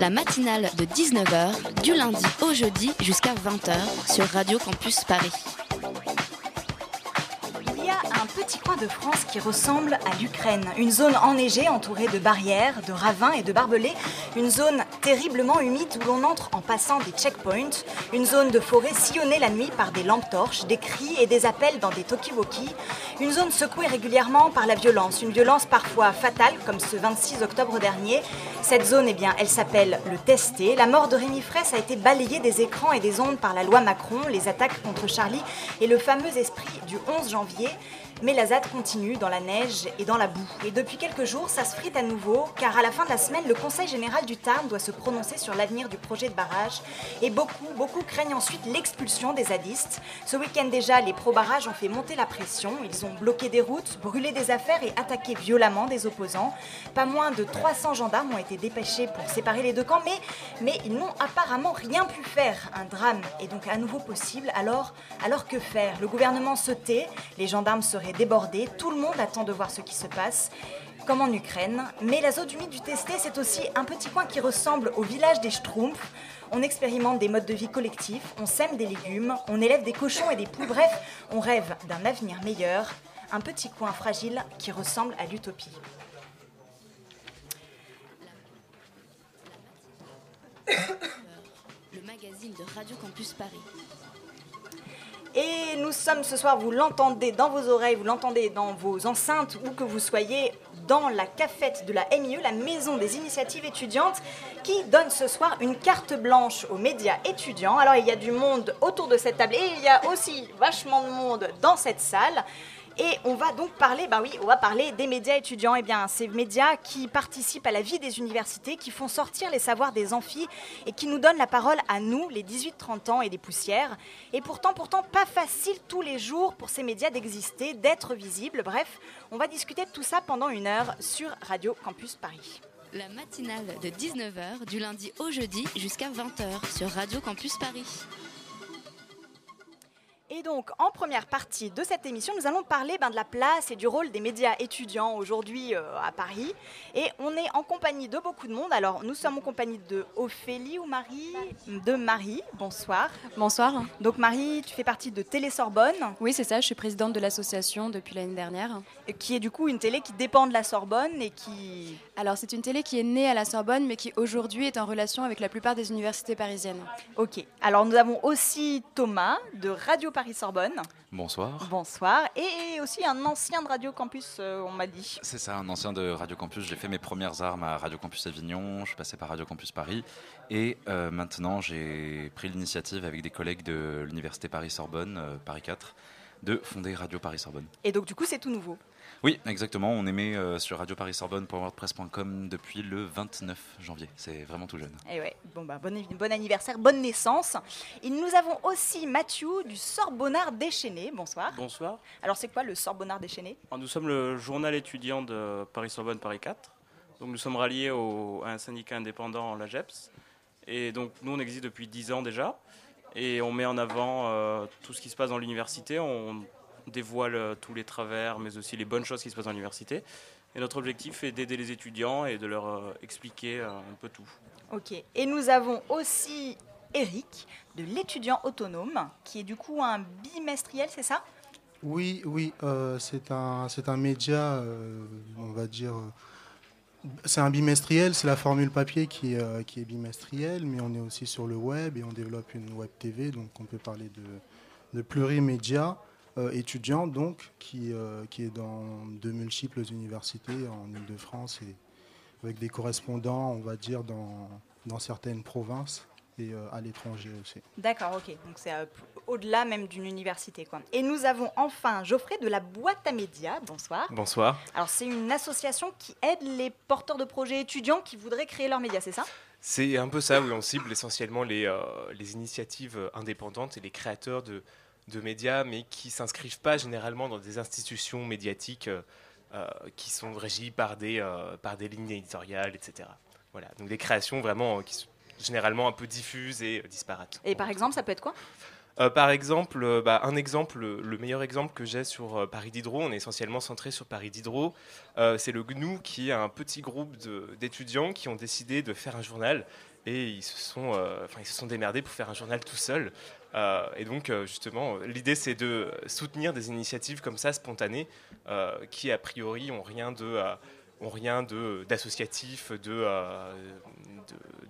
La matinale de 19h, du lundi au jeudi jusqu'à 20h sur Radio Campus Paris. Il y a un petit coin de France qui ressemble à l'Ukraine. Une zone enneigée entourée de barrières, de ravins et de barbelés. Une zone terriblement humide où l'on entre en passant des checkpoints. Une zone de forêt sillonnée la nuit par des lampes torches, des cris et des appels dans des talkie-walkie. Une zone secouée régulièrement par la violence. Une violence parfois fatale comme ce 26 octobre dernier. Cette zone, eh bien, elle s'appelle le Testé. La mort de Rémi Fraisse a été balayée des écrans et des ondes par la loi Macron, les attaques contre Charlie et le fameux esprit du 11 janvier. Mais la ZAD continue dans la neige et dans la boue. Et depuis quelques jours, ça se frite à nouveau, car à la fin de la semaine, le Conseil général du Tarn doit se prononcer sur l'avenir du projet de barrage. Et beaucoup, beaucoup craignent ensuite l'expulsion des zadistes. Ce week-end déjà, les pro-barrages ont fait monter la pression. Ils ont bloqué des routes, brûlé des affaires et attaqué violemment des opposants. Pas moins de 300 gendarmes ont été dépêchés pour séparer les deux camps, mais, mais ils n'ont apparemment rien pu faire. Un drame est donc à nouveau possible. Alors, alors que faire? Le gouvernement se tait, les gendarmes débordés, tout le monde attend de voir ce qui se passe. Comme en Ukraine, mais la zone humide du Testé, c'est aussi un petit coin qui ressemble au village des Schtroumpfs. On expérimente des modes de vie collectifs, on sème des légumes, on élève des cochons et des poules, bref, on rêve d'un avenir meilleur. Un petit coin fragile qui ressemble à l'utopie. Le magazine de Radio Campus Paris. Et nous sommes ce soir, vous l'entendez dans vos oreilles, vous l'entendez dans vos enceintes, où que vous soyez, dans la cafette de la MIE, la Maison des Initiatives Étudiantes, qui donne ce soir une carte blanche aux médias étudiants. Alors il y a du monde autour de cette table et il y a aussi vachement de monde dans cette salle. Et on va donc parler, bah oui, on va parler des médias étudiants. Eh bien, ces médias qui participent à la vie des universités, qui font sortir les savoirs des amphis et qui nous donnent la parole à nous, les 18-30 ans et des poussières. Et pourtant, pourtant, pas facile tous les jours pour ces médias d'exister, d'être visibles. Bref, on va discuter de tout ça pendant une heure sur Radio Campus Paris. La matinale de 19h, du lundi au jeudi jusqu'à 20h sur Radio Campus Paris. Et donc, en première partie de cette émission, nous allons parler ben, de la place et du rôle des médias étudiants aujourd'hui euh, à Paris. Et on est en compagnie de beaucoup de monde. Alors, nous sommes en compagnie de Ophélie ou Marie De Marie, bonsoir. Bonsoir. Donc, Marie, tu fais partie de Télé Sorbonne, Oui, c'est ça, je suis présidente de l'association depuis l'année dernière. qui est du coup une télé qui dépend de la Sorbonne et qui. Alors, c'est une télé qui est née à la Sorbonne, mais qui aujourd'hui est en relation avec la plupart des universités parisiennes. Ok. Alors, nous avons aussi Thomas de Radio Paris Sorbonne. bonsoir. Bonsoir. Et aussi un ancien de Radio Campus, euh, on m'a dit. C'est ça, un ancien de Radio Campus. J'ai fait mes premières armes à Radio Campus Avignon, je suis passé par Radio Campus Paris. Et euh, maintenant, j'ai pris l'initiative avec des collègues de l'Université Paris-Sorbonne, euh, Paris 4, de fonder Radio Paris-Sorbonne. Et donc, du coup, c'est tout nouveau. Oui, exactement. On émet euh, sur radioparissorbonne.wordpress.com depuis le 29 janvier. C'est vraiment tout jeune. Et ouais, bon, bah, bon, bon anniversaire, bonne naissance. Et nous avons aussi Mathieu du Sorbonnard déchaîné. Bonsoir. Bonsoir. Alors, c'est quoi le Sorbonnard déchaîné? Alors, nous sommes le journal étudiant de Paris-Sorbonne Paris 4. Donc nous sommes ralliés au- à un syndicat indépendant, la GEPS. Et donc nous, on existe depuis 10 ans déjà. Et on met en avant euh, tout ce qui se passe dans l'université. On dévoile euh, tous les travers, mais aussi les bonnes choses qui se passent dans l'université. Et notre objectif est d'aider les étudiants et de leur euh, expliquer euh, un peu tout. Ok. Et nous avons aussi Eric de l'étudiant autonome, qui est du coup un bimestriel, c'est ça? Oui, oui, euh, c'est un, c'est un média, euh, on va dire, euh, c'est un bimestriel, c'est la formule papier qui, est, euh, qui est bimestrielle, mais on est aussi sur le web et on développe une web TV, donc on peut parler de, de plurimédia euh, étudiant, donc, qui, euh, qui est dans de multiples universités en Ile-de-France et avec des correspondants, on va dire, dans, dans certaines provinces et euh, à l'étranger aussi. D'accord, ok. Donc c'est euh, au-delà même d'une université. Quoi. Et nous avons enfin Geoffrey de la boîte à médias. Bonsoir. Bonsoir. Alors c'est une association qui aide les porteurs de projets étudiants qui voudraient créer leurs médias, c'est ça? C'est un peu ça, où on cible essentiellement les, les initiatives indépendantes et les créateurs de, de médias, mais qui s'inscrivent pas généralement dans des institutions médiatiques qui sont régies par des, par des lignes éditoriales, etc. Voilà, donc des créations vraiment qui sont généralement un peu diffuses et disparates. Et par exemple, ça peut être quoi? Euh, par exemple, euh, bah, un exemple, le meilleur exemple que j'ai sur euh, Paris Diderot, on est essentiellement centré sur Paris Diderot, c'est le GNU qui est un petit groupe d'étudiants qui ont décidé de faire un journal et ils se sont, ils se sont démerdés pour faire un journal tout seul. et donc, justement, l'idée c'est de soutenir des initiatives comme ça, spontanées, qui a priori ont rien de ont rien d'associatif, de,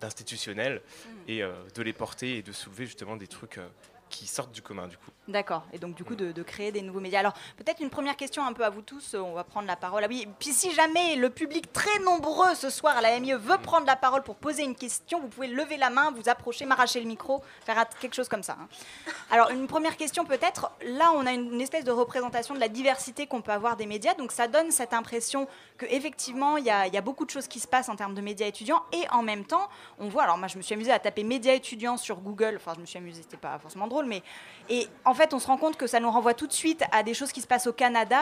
d'institutionnel, mmh. et de les porter et de soulever justement des trucs qui sortent du commun du coup. D'accord, et donc du coup de, créer des nouveaux médias. Alors peut-être une première question un peu à vous tous, on va prendre la parole. Ah oui, puis si jamais le public très nombreux ce soir à la MIE veut prendre la parole pour poser une question, vous pouvez lever la main, vous approcher, m'arracher le micro, faire quelque chose comme ça. Hein. Alors une première question peut-être, là on a une, espèce de représentation de la diversité qu'on peut avoir des médias, donc ça donne cette impression qu'effectivement il y, a, beaucoup de choses qui se passent en termes de médias étudiants, et en même temps on voit, alors moi je me suis amusée à taper médias étudiants sur Google, enfin je me suis amusée, c'était pas forcément drôle, mais... Et en fait on se rend compte que ça nous renvoie tout de suite à des choses qui se passent au Canada.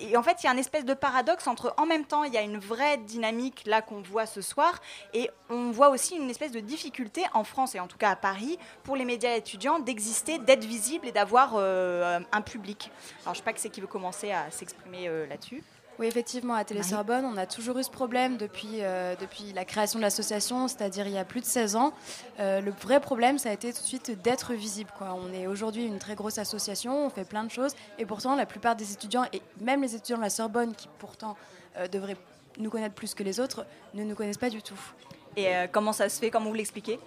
Et en fait, il y a un espèce de paradoxe entre, en même temps, il y a une vraie dynamique là qu'on voit ce soir, et on voit aussi une espèce de difficulté en France et en tout cas à Paris pour les médias étudiants d'exister, d'être visibles et d'avoir euh, un public. Alors, je sais pas que c'est qui veut commencer à s'exprimer euh, là-dessus. Oui, effectivement, à Télé-Sorbonne, on a toujours eu ce problème depuis, euh, depuis la création de l'association, c'est-à-dire il y a plus de 16 ans. Euh, le vrai problème, ça a été tout de suite d'être visible. Quoi. On est aujourd'hui une très grosse association, on fait plein de choses, et pourtant, la plupart des étudiants, et même les étudiants de la Sorbonne, qui pourtant euh, devraient nous connaître plus que les autres, ne nous connaissent pas du tout. Et comment ça se fait? Comment vous l'expliquez?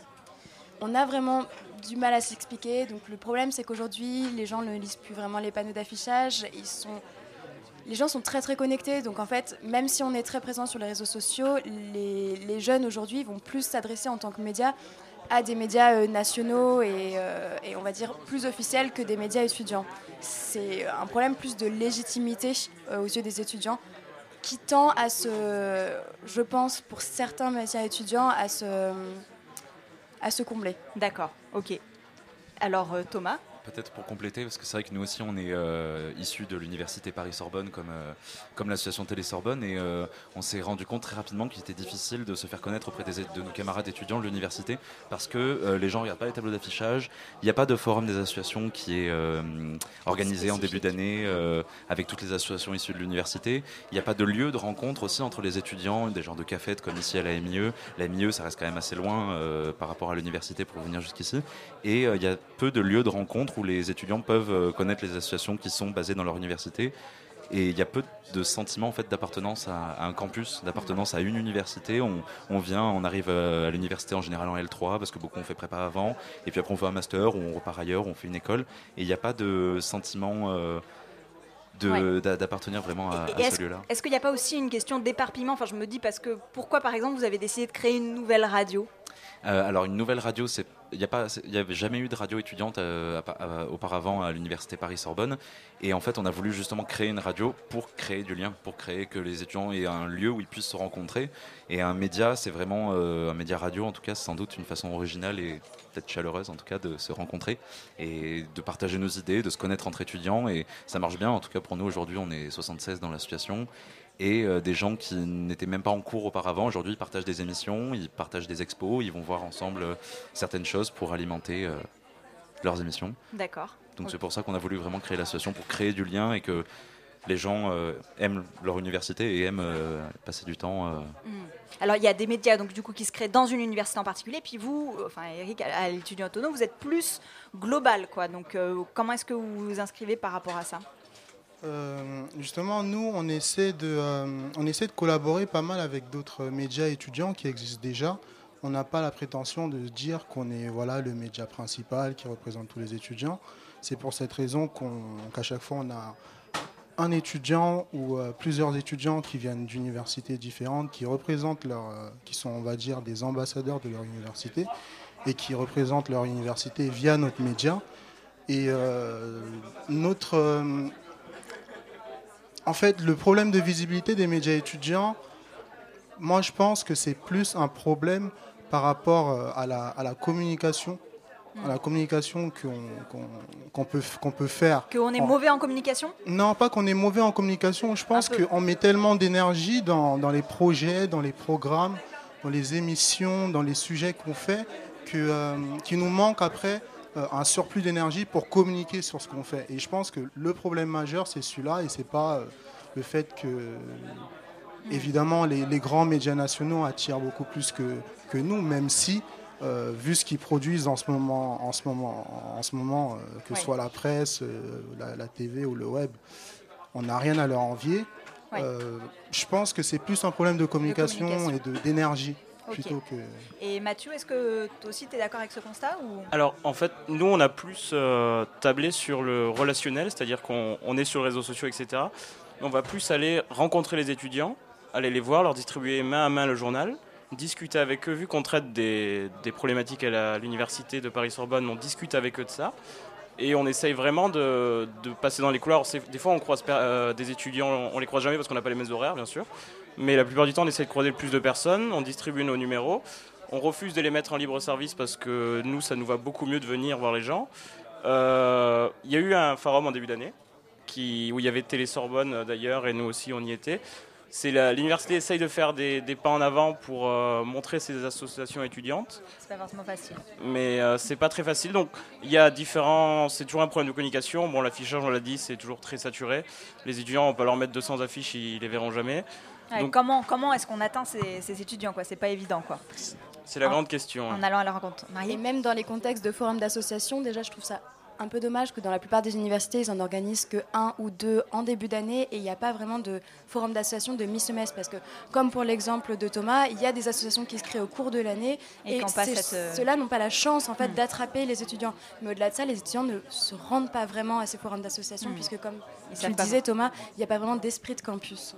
On a vraiment du mal à s'expliquer. Donc le problème, c'est qu'aujourd'hui, les gens ne lisent plus vraiment les panneaux d'affichage. Ils sont les gens sont très très connectés. Donc en fait, même si on est très présent sur les réseaux sociaux, les, jeunes aujourd'hui vont plus s'adresser en tant que médias à des médias euh, nationaux euh, et, on va dire plus officiels que des médias étudiants. C'est un problème plus de légitimité euh, aux yeux des étudiants qui tend à se, je pense, pour certains médias étudiants, à se, à se combler. D'accord, ok. Alors Thomas? Peut-être pour compléter, parce que c'est vrai que nous aussi, on est euh, issus de l'université Paris-Sorbonne, comme, euh, comme l'association Télé-Sorbonne, et euh, on s'est rendu compte très rapidement qu'il était difficile de se faire connaître auprès des, de nos camarades étudiants de l'université, parce que les gens ne regardent pas les tableaux d'affichage, il n'y a pas de forum des associations qui est organisé en début d'année avec toutes les associations issues de l'université, il n'y a pas de lieu de rencontre aussi entre les étudiants, des genres de cafettes comme ici à la MIE. La MIE, ça reste quand même assez loin par rapport à l'université pour venir jusqu'ici, et il y a peu de lieux de rencontre où les étudiants peuvent euh, connaître les associations qui sont basées dans leur université. Et il y a peu de sentiments en fait d'appartenance à, un campus, d'appartenance à une université. On, vient, on arrive euh, à l'université en général en L3 parce que beaucoup ont fait prépa avant. Et puis après on fait un master ou on repart ailleurs, on fait une école. Et il n'y a pas de sentiment euh, d'appartenir vraiment à, ce lieu-là. Est-ce qu'il n'y a pas aussi une question d'éparpillement? Enfin, je me dis parce que pourquoi, par exemple, vous avez décidé de créer une nouvelle radio? Alors, une nouvelle radio, c'est il n'y avait jamais eu de radio étudiante euh, auparavant à l'université Paris-Sorbonne. Et en fait, on a voulu justement créer une radio pour créer du lien, pour créer que les étudiants aient un lieu où ils puissent se rencontrer. Et un média, c'est vraiment euh, un média radio, en tout cas, c'est sans doute une façon originale et peut-être chaleureuse, en tout cas, de se rencontrer et de partager nos idées, de se connaître entre étudiants. Et ça marche bien, en tout cas pour nous aujourd'hui, on est 76 dans l'association et euh, des gens qui n'étaient même pas en cours auparavant. Aujourd'hui, ils partagent des émissions, ils partagent des expos, ils vont voir ensemble euh, certaines choses pour alimenter euh, leurs émissions. D'accord. Donc c'est pour ça qu'on a voulu vraiment créer l'association pour créer du lien et que les gens aiment leur université et aiment passer du temps. Hmm. Alors il y a des médias donc du coup qui se créent dans une université en particulier, puis vous, enfin Eric, à l'étudiant autonome, vous êtes plus global quoi. Donc comment est-ce que vous vous inscrivez par rapport à ça? Euh, justement, nous, on essaie, de, euh, on essaie de collaborer pas mal avec d'autres médias étudiants qui existent déjà. On n'a pas la prétention de dire qu'on est voilà, le média principal qui représente tous les étudiants. C'est pour cette raison qu'à chaque fois, on a un étudiant ou euh, plusieurs étudiants qui viennent d'universités différentes, qui représentent leur, qui sont, on va dire, des ambassadeurs de leur université et qui représentent leur université via notre média. Et notre en fait, le problème de visibilité des médias étudiants, moi je pense que c'est plus un problème par rapport euh, à la, à la communication, à la communication qu'on peut, qu'on peut faire. Qu'on est mauvais en communication? Non, pas qu'on est mauvais en communication. Je pense qu'on met tellement d'énergie dans, dans les projets, dans les programmes, dans les émissions, dans les sujets qu'on fait, euh, qu'il nous manque après euh, un surplus d'énergie pour communiquer sur ce qu'on fait. Et je pense que le problème majeur, c'est celui-là, et c'est pas euh, le fait que, évidemment, les, les grands médias nationaux attirent beaucoup plus que, que nous, même si, euh, vu ce qu'ils produisent en ce moment, en ce moment, en ce moment euh, que ce Oui. soit la presse, euh, la, la TV ou le web, on n'a rien à leur envier. Oui. Euh, je pense que c'est plus un problème de communication, communication. et d'énergie plutôt que. Et Mathieu, est-ce que toi aussi tu es d'accord avec ce constat ou... Alors en fait, nous on a plus euh, tablé sur le relationnel, c'est-à-dire qu'on on est sur les réseaux sociaux, etc. On va plus aller rencontrer les étudiants, aller les voir, leur distribuer main à main le journal, discuter avec eux, vu qu'on traite des, des problématiques à l'université de Paris-Sorbonne, on discute avec eux de ça. Et on essaye vraiment de, de passer dans les couloirs. Des fois, on croise euh, des étudiants, on les croise jamais parce qu'on n'a pas les mêmes horaires, bien sûr. Mais la plupart du temps, on essaie de croiser le plus de personnes, on distribue nos numéros. On refuse de les mettre en libre service parce que nous, ça nous va beaucoup mieux de venir voir les gens. Euh, Il y a eu un forum en début d'année où il y avait Télé Sorbonne euh, d'ailleurs, et nous aussi on y était. C'est la- L'université essaye de faire des, des pas en avant pour euh, montrer ses associations étudiantes C'est pas forcément facile. mais euh, c'est pas très facile. Donc il y a différents, c'est toujours un problème de communication. Bon, l'affichage, on l'a dit, c'est toujours très saturé. Les étudiants, on peut leur mettre 200 affiches, ils les verront jamais. Ouais, Donc comment comment est-ce qu'on atteint ces, ces étudiants quoi? C'est pas évident quoi. c'est la en- grande question. hein. En allant à leur rencontre. Et même dans les contextes de forums d'associations, déjà, je trouve ça un peu dommage que dans la plupart des universités, ils en organisent que un ou deux en début d'année et il n'y a pas vraiment de forum d'association de mi-semestre parce que, comme pour l'exemple de Thomas, il y a des associations qui se créent au cours de l'année Et cette, euh, ceux-là n'ont pas la chance en fait d'attraper les étudiants. Mais au-delà de ça, les étudiants ne se rendent pas vraiment à ces forums d'association Hmm. puisque, comme Ils tu le disais Thomas, il n'y a pas vraiment d'esprit de campus.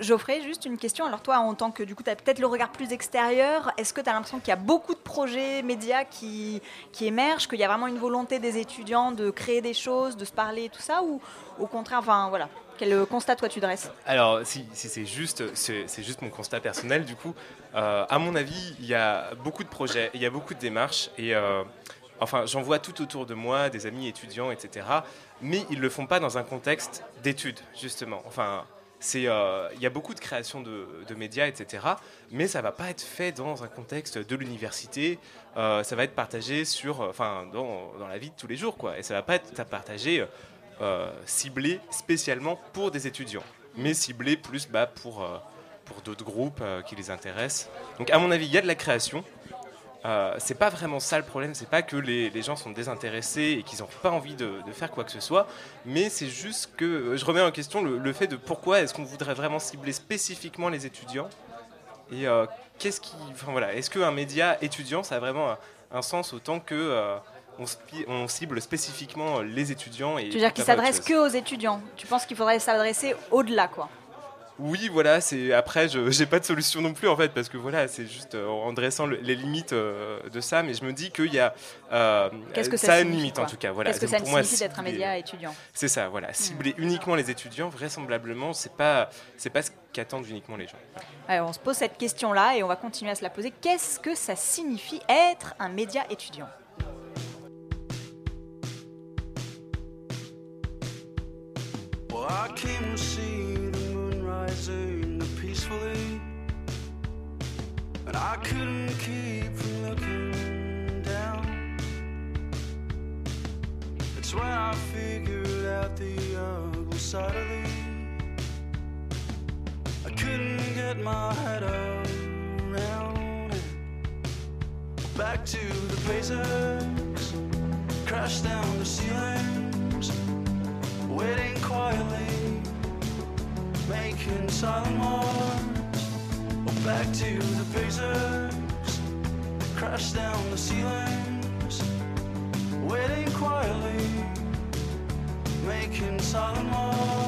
Geoffrey, juste une question. Alors toi, en tant que du coup, tu as peut-être le regard plus extérieur, est-ce que tu as l'impression qu'il y a beaucoup de projets médias qui, qui émergent, qu'il y a vraiment une volonté des étudiants de créer des choses, de se parler, tout ça, ou au contraire, enfin voilà, quel constat toi tu dresses? Alors, si, si c'est juste, c'est c'est juste mon constat personnel, du coup, euh, à mon avis, il y a beaucoup de projets, il y a beaucoup de démarches, et euh, enfin, j'en vois tout autour de moi, des amis étudiants, etc. Mais ils le font pas dans un contexte d'études, justement. Enfin, euh, il y a beaucoup de création de, de médias, etc. Mais ça va pas être fait dans un contexte de l'université. Euh, ça va être partagé sur, enfin, dans, dans la vie de tous les jours, quoi. Et ça va pas être partagé euh, ciblé spécialement pour des étudiants, mais ciblé plus bah, pour, euh, pour d'autres groupes euh, qui les intéressent. Donc à mon avis, il y a de la création. Euh, c'est pas vraiment ça le problème, c'est pas que les, les gens sont désintéressés et qu'ils n'ont pas envie de, de faire quoi que ce soit, mais c'est juste que euh, je remets en question le, le fait de pourquoi est-ce qu'on voudrait vraiment cibler spécifiquement les étudiants et euh, qu'est-ce qui, enfin voilà, est-ce qu'un média étudiant ça a vraiment un, un sens autant que euh, on, cible spécifiquement les étudiants et Tu veux dire qu'il s'adresse que aux étudiants. Tu penses qu'il faudrait s'adresser au-delà, quoi? Oui, voilà, c'est après je j'ai pas de solution non plus en fait parce que voilà, c'est juste euh, en dressant le- les limites euh, de ça, mais je me dis qu'il y a euh, Qu'est-ce que ça, a une limite en tout cas. Voilà, Qu'est-ce que Donc, ça pour moi, signifie d'être un média étudiant C'est ça, voilà, cibler uniquement les étudiants, vraisemblablement, c'est pas c'est pas ce qu'attendent uniquement les gens. Alors, on se pose cette question-là et on va continuer à se la poser. Qu'est-ce que ça signifie être un média étudiant? Well, I rising peacefully, and I couldn't keep from looking down. It's when I figured out the ugly side of thee. I couldn't get my head around it. Back to the basics, crash down the ceilings waiting quietly, making silent. Oh, back to the basics, crash down the ceilings, waiting quietly, making silent marks.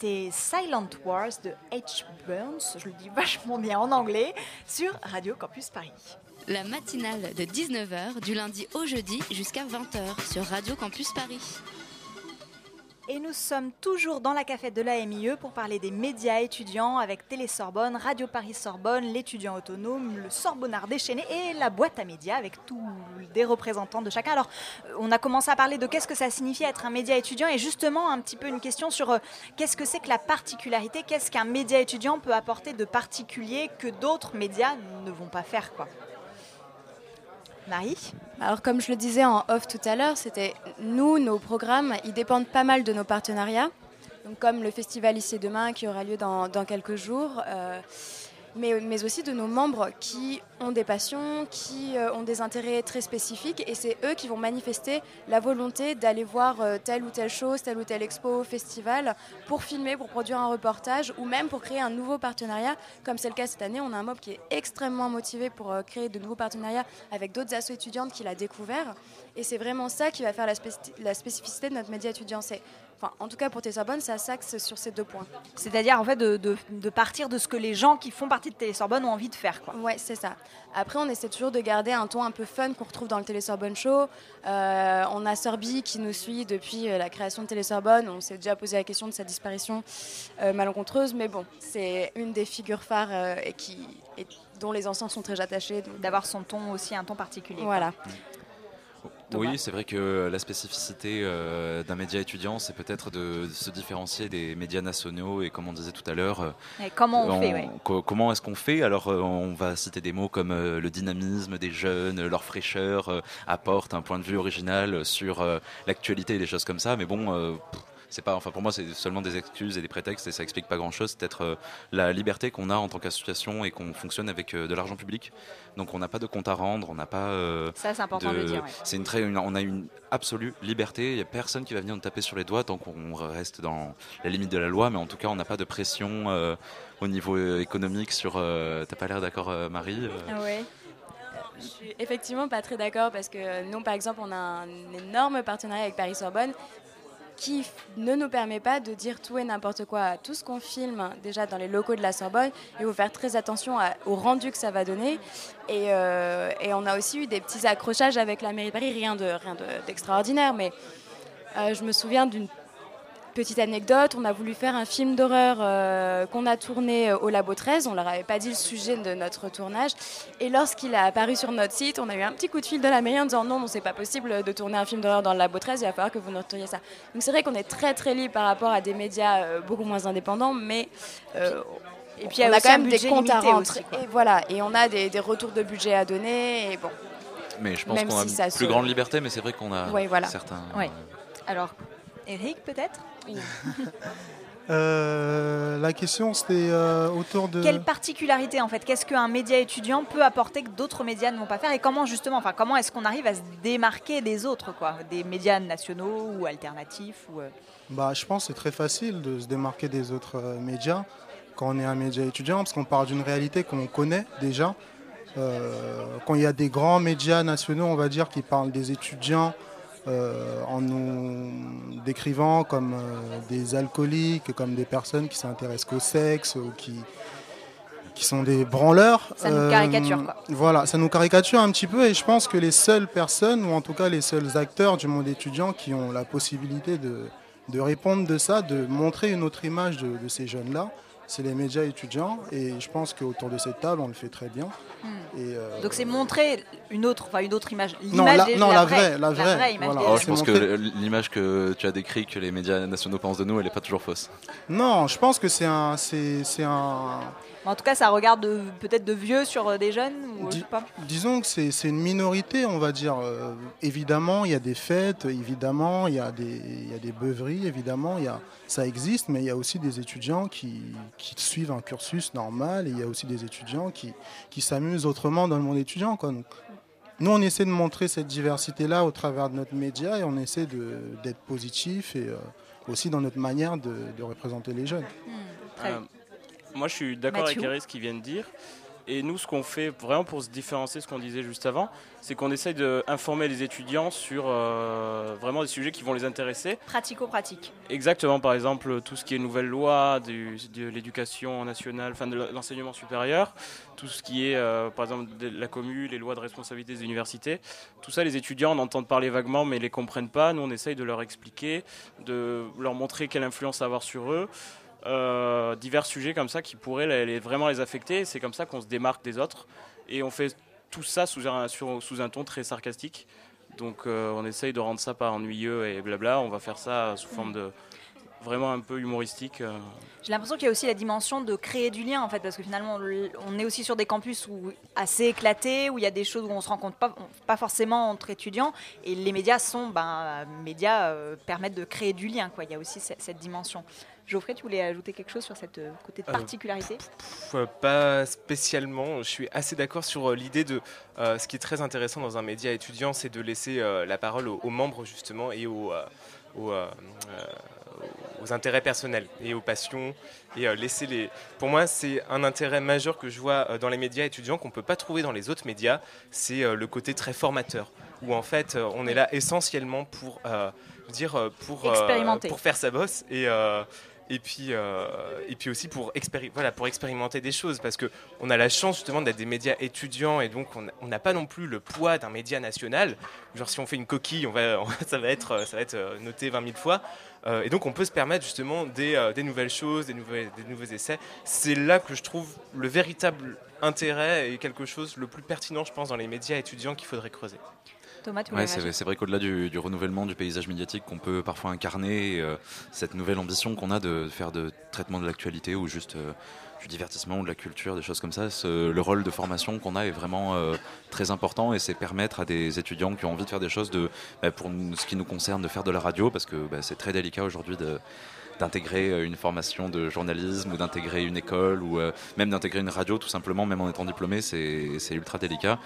C'était Silent Wars de H. Burns, je le dis vachement bien en anglais, sur Radio Campus Paris. La matinale de 19h du lundi au jeudi jusqu'à 20h sur Radio Campus Paris. Et nous sommes toujours dans la cafette de la MIE pour parler des médias étudiants avec Télé Sorbonne, Radio Paris Sorbonne, l'étudiant autonome, le Sorbonnard déchaîné et la boîte à médias avec tous des représentants de chacun. Alors, euh, on a commencé à parler de qu'est-ce que ça signifie être un média étudiant et justement un petit peu une question sur euh, qu'est-ce que c'est que la particularité, qu'est-ce qu'un média étudiant peut apporter de particulier que d'autres médias ne vont pas faire quoi. Marie Alors comme je le disais en off tout à l'heure, c'était nous, nos programmes, ils dépendent pas mal de nos partenariats. Donc, comme le festival Ici Demain qui aura lieu dans, dans quelques jours. euh, mais, aussi de nos membres qui ont des passions, qui euh, ont des intérêts très spécifiques, et c'est eux qui vont manifester la volonté d'aller voir euh, telle ou telle chose, telle ou telle expo, festival, pour filmer, pour produire un reportage, ou même pour créer un nouveau partenariat, comme c'est le cas cette année. On a un mob qui est extrêmement motivé pour euh, créer de nouveaux partenariats avec d'autres assos étudiantes qu'il a découvert, et c'est vraiment ça qui va faire la, la spécificité de notre média étudiant. C'est, enfin, en tout cas pour Sorbonne, ça s'axe sur ces deux points. C'est-à-dire en fait de, de- de partir de ce que les gens qui font partie de Télé Sorbonne ont envie de faire. Quoi. Ouais, c'est ça. Après, on essaie toujours de garder un ton un peu fun qu'on retrouve dans le Télé Sorbonne Show. Euh, on a Sorbi qui nous suit depuis euh, la création de Télé Sorbonne. On s'est déjà posé la question de sa disparition euh, malencontreuse, mais bon, c'est une des figures phares euh, et qui, et dont les anciens sont très attachés. D'avoir son ton aussi, un ton particulier. Voilà. Oui, c'est vrai que la spécificité euh, d'un média étudiant, c'est peut-être de, de se différencier des médias nationaux et comme on disait tout à l'heure. euh, comment on fait, ouais. co- Comment est-ce qu'on fait? Alors, euh, on va citer des mots comme euh, le dynamisme des jeunes, leur fraîcheur euh, apporte un point de vue original sur l'actualité et des choses comme ça. Mais bon. pff, c'est pas, enfin pour moi, c'est seulement des excuses et des prétextes et ça explique pas grand-chose. C'est peut-être euh, la liberté qu'on a en tant qu'association et qu'on fonctionne avec euh, de l'argent public. Donc on n'a pas de compte à rendre, on n'a pas. euh, Ça, c'est important de le dire, ouais. C'est une très, une- on a une absolue liberté. Il n'y a personne qui va venir nous taper sur les doigts tant qu'on reste dans la limite de la loi. Mais en tout cas, on n'a pas de pression euh, au niveau économique sur. euh, T'as pas l'air d'accord, euh, Marie euh, Ah ouais. Je suis effectivement pas très d'accord parce que nous, par exemple, on a un énorme partenariat avec Paris Sorbonne qui ne nous permet pas de dire tout et n'importe quoi à tout ce qu'on filme déjà dans les locaux de la Sorbonne. Il faut faire très attention au rendu que ça va donner. Et, euh, et on a aussi eu des petits accrochages avec la mairie de Paris, rien de rien de- d'extraordinaire, mais euh, je me souviens d'une petite anecdote. On a voulu faire un film d'horreur euh, qu'on a tourné euh, au Labo 13. On leur avait pas dit le sujet de notre tournage. Et lorsqu'il a apparu sur notre site, on a eu un petit coup de fil de la mairie en disant non, non, c'est pas possible de tourner un film d'horreur dans le Labo 13. Il va falloir que vous noteriez ça. Donc c'est vrai qu'on est très très libre par rapport à des médias euh, beaucoup moins indépendants, mais euh, Et puis, il y a on a aussi quand même des comptes à rentrer. aussi, et voilà, et on a des, des retours de budget à donner. Et bon, Mais je pense qu'on a si ça une plus se- grande liberté, mais c'est vrai qu'on a Ouais, voilà. certains. Ouais. Alors, Eric, peut-être? Euh, la question, c'était euh, autour de. Quelle particularité en fait? Qu'est-ce qu'un média étudiant peut apporter que d'autres médias ne vont pas faire? Et comment justement, enfin comment est-ce qu'on arrive à se démarquer des autres, quoi, des médias nationaux ou alternatifs ou euh, Bah, je pense que c'est très facile de se démarquer des autres médias quand on est un média étudiant, parce qu'on part d'une réalité qu'on connaît déjà. Quand il y a des grands médias nationaux, on va dire, qui parlent des étudiants euh, en nous décrivant comme euh, des alcooliques, comme des personnes qui s'intéressent qu'au sexe ou qui, qui sont des branleurs. Ça nous euh, caricature, quoi. Voilà, ça nous caricature un petit peu et je pense que les seules personnes, ou en tout cas les seuls acteurs du monde étudiant qui ont la possibilité de, de répondre de ça, de montrer une autre image de, de ces jeunes-là, c'est les médias étudiants et je pense qu'autour de cette table, on le fait très bien. Et, euh, Donc c'est montrer une autre, enfin une autre image. Non, la- des- non, la vraie, la vraie, image voilà. des- Alors, je pense que l'image que tu as décrit que les médias nationaux pensent de nous, elle n'est pas toujours fausse. Non, je pense que c'est un, c'est, c'est un, En tout cas, ça regarde de- peut-être de vieux sur euh, des jeunes ou je Dis- sais pas. Disons que c'est une minorité, on va dire. Euh, évidemment, il y a des fêtes, évidemment, il y a des, il y a des beuveries, évidemment, il y a, ça existe, mais il y a aussi des étudiants qui, qui suivent un cursus normal et il y a aussi des étudiants qui, qui s'amusent autrement dans le monde étudiant. Quoi. Donc, nous, on essaie de montrer cette diversité-là au travers de notre média et on essaie d'être positif et euh, aussi dans notre manière de, de représenter les jeunes. Très Euh, moi, je suis d'accord avec ce qu'il vient de dire. Et nous, ce qu'on fait vraiment pour se différencier, ce qu'on disait juste avant, c'est qu'on essaye d'informer les étudiants sur euh, vraiment des sujets qui vont les intéresser. Pratico-pratique. Exactement, par exemple, tout ce qui est nouvelle loi du- de l'éducation nationale, enfin de l'enseignement supérieur, tout ce qui est, euh, par exemple, de la commune, les lois de responsabilité des universités. Tout ça, les étudiants en entendent parler vaguement, mais ne les comprennent pas. Nous, on essaye de leur expliquer, de leur montrer quelle influence avoir sur eux. Euh, divers sujets comme ça qui pourraient vraiment les affecter. C'est comme ça qu'on se démarque des autres. Et on fait tout ça sous un, ton très sarcastique. Donc euh, on essaye de rendre ça pas ennuyeux et blabla. On va faire ça sous forme de vraiment un peu humoristique. euh. J'ai l'impression qu'il y a aussi la dimension de créer du lien en fait, parce que finalement le- on est aussi sur des campus où, assez éclatés, où il y a des choses où on se rencontre pas, forcément entre étudiants, et les médias sont, ben, médias permettent de créer du lien quoi. Il y a aussi cette dimension. Geoffrey, tu voulais ajouter quelque chose sur cette euh, côté de Euh, particularité euh, Pas spécialement. Je suis assez d'accord sur l'idée de euh, ce qui est très intéressant dans un média étudiant, c'est de laisser euh, la parole aux, aux membres justement et aux, aux, aux intérêts personnels et aux passions et laisser les. Pour moi, c'est un intérêt majeur que je vois dans les médias étudiants qu'on peut pas trouver dans les autres médias. C'est le côté très formateur où en fait on est là essentiellement pour dire pour pour faire sa bosse et et puis, euh, et puis aussi pour, expéri- voilà, pour expérimenter des choses, parce qu'on a la chance justement d'être des médias étudiants, et donc on n'a pas non plus le poids d'un média national. Genre si on fait une coquille, on va, ça, va être, ça va être euh, noté 20 000 fois. Euh, et donc on peut se permettre justement des, des nouvelles choses, des, nouvelles, des nouveaux essais. C'est là que je trouve le véritable intérêt et quelque chose le plus pertinent, je pense, dans les médias étudiants qu'il faudrait creuser. Thomas, Ouais, c'est vrai qu'au-delà du, du renouvellement du paysage médiatique qu'on peut parfois incarner, euh, cette nouvelle ambition qu'on a de faire de traitement de l'actualité ou juste euh, du divertissement ou de la culture, des choses comme ça, ce- le rôle de formation qu'on a est vraiment euh, très important et c'est permettre à des étudiants qui ont envie de faire des choses, de, bah, pour nous- ce qui nous concerne, de faire de la radio parce que bah, c'est très délicat aujourd'hui de d'intégrer une formation de journalisme ou d'intégrer une école ou euh, même d'intégrer une radio tout simplement, même en étant diplômé, c'est ultra délicat.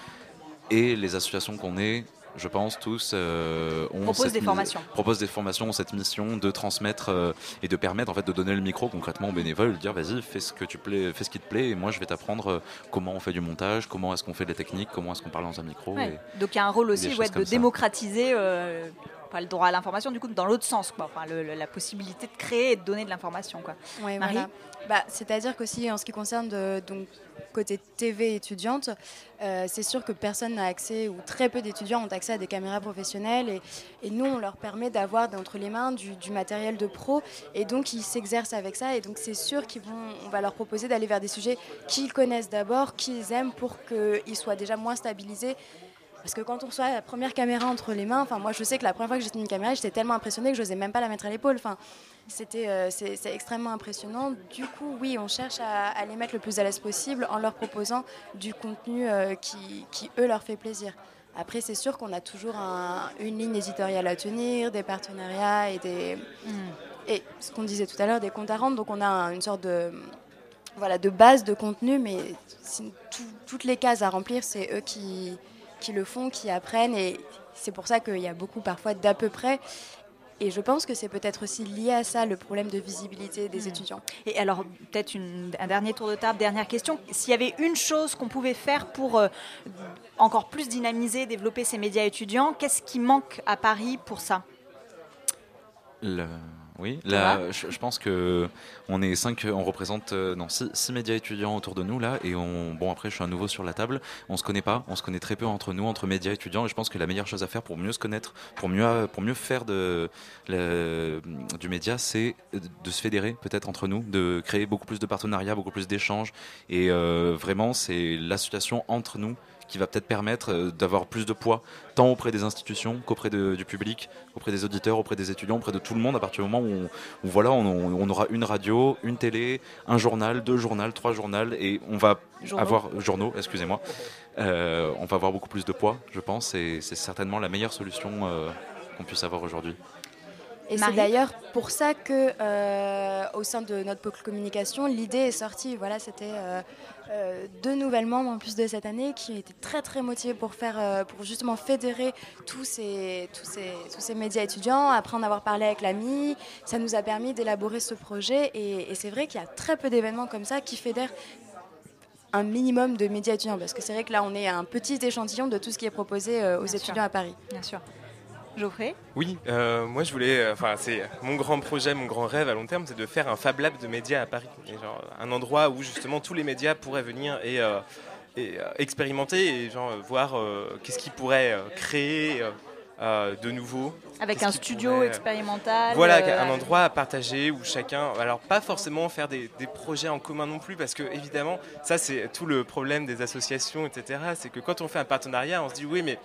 Et les associations qu'on est, je pense tous, euh, ont cette des formations. proposent des formations, ont cette mission de transmettre euh, et de permettre en fait de donner le micro concrètement aux bénévoles, de dire vas-y fais ce que tu plais, fais ce qui te plaît et moi je vais t'apprendre euh, comment on fait du montage, comment est-ce qu'on fait des techniques, comment est-ce qu'on parle dans un micro. Ouais. et- Donc il y a un rôle aussi ouais, de ça. démocratiser euh, pas le droit à l'information, du coup, dans l'autre sens, quoi. Enfin, le- le- la possibilité de créer et de donner de l'information, quoi. Ouais, Marie voilà. Bah, C'est-à-dire qu'aussi en ce qui concerne de- donc, côté TV étudiante, euh, c'est sûr que personne n'a accès, ou très peu d'étudiants ont accès à des caméras professionnelles. Et, et nous, on leur permet d'avoir entre les mains du, du matériel de pro. Et donc, ils s'exercent avec ça. Et donc, c'est sûr qu'on va leur proposer d'aller vers des sujets qu'ils connaissent d'abord, qu'ils aiment, pour qu'ils soient déjà moins stabilisés. Parce que quand on reçoit la première caméra entre les mains, enfin moi je sais que la première fois que j'ai tenu une caméra, j'étais tellement impressionnée que je n'osais même pas la mettre à l'épaule. Enfin, c'était, euh, c'est, c'est extrêmement impressionnant. Du coup, oui, on cherche à, à les mettre le plus à l'aise possible en leur proposant du contenu euh, qui, qui, eux, leur fait plaisir. Après, c'est sûr qu'on a toujours un- une ligne éditoriale à tenir, des partenariats et des... Et ce qu'on disait tout à l'heure, des comptes à rendre. Donc on a un- une sorte de, voilà, de base de contenu, mais tout- toutes les cases à remplir, c'est eux qui, qui le font, qui apprennent. Et c'est pour ça qu'il y a beaucoup parfois d'à peu près. Et je pense que c'est peut-être aussi lié à ça, le problème de visibilité des étudiants. Et alors, peut-être un dernier tour de table, dernière question. S'il y avait une chose qu'on pouvait faire pour euh, encore plus dynamiser, développer ces médias étudiants, qu'est-ce qui manque à Paris pour ça? Le- Oui, là, je, je pense que on est cinq, on représente euh, non, six, six médias étudiants autour de nous là, et on, bon après je suis un nouveau sur la table, on se connaît pas, on se connaît très peu entre nous, entre médias étudiants, et je pense que la meilleure chose à faire pour mieux se connaître, pour mieux, pour mieux faire de, le- du média, c'est de se fédérer peut-être entre nous, de créer beaucoup plus de partenariats, beaucoup plus d'échanges, et euh, vraiment c'est l'association entre nous qui va peut-être permettre euh, d'avoir plus de poids, tant auprès des institutions qu'auprès de- du public, auprès des auditeurs, auprès des étudiants, auprès de tout le monde, à partir du moment où, on, où voilà, on, on aura une radio, une télé, un journal, deux journaux, trois journaux, et on va Journaux. avoir journaux, excusez-moi, Euh, on va avoir beaucoup plus de poids, je pense, et c'est certainement la meilleure solution euh, qu'on puisse avoir aujourd'hui. Et c'est d'ailleurs pour ça que, euh, au sein de notre pôle communication, l'idée est sortie. Voilà, c'était euh, euh, deux nouvelles membres en plus de cette année qui étaient très très motivés pour faire, euh, pour justement fédérer tous ces, tous ces, tous ces médias étudiants. Après en avoir parlé avec l'AMI, ça nous a permis d'élaborer ce projet. Et, et c'est vrai qu'il y a très peu d'événements comme ça qui fédèrent un minimum de médias étudiants, parce que c'est vrai que là on est un petit échantillon de tout ce qui est proposé euh, aux Bien sûr. étudiants à Paris. Bien sûr. Geoffrey Oui, euh, moi je voulais, euh, enfin c'est mon grand projet, mon grand rêve à long terme, c'est de faire un Fab Lab de médias à Paris, Et genre, un endroit où justement tous les médias pourraient venir et, euh, et, expérimenter et genre voir qu'est-ce qu'ils pourraient créer de nouveau. Avec un studio expérimental. Voilà, un endroit à partager où chacun. Alors, pas forcément faire des, des projets en commun non plus, parce que évidemment, ça, c'est tout le problème des associations, etc. C'est que quand on fait un partenariat, on se dit oui, mais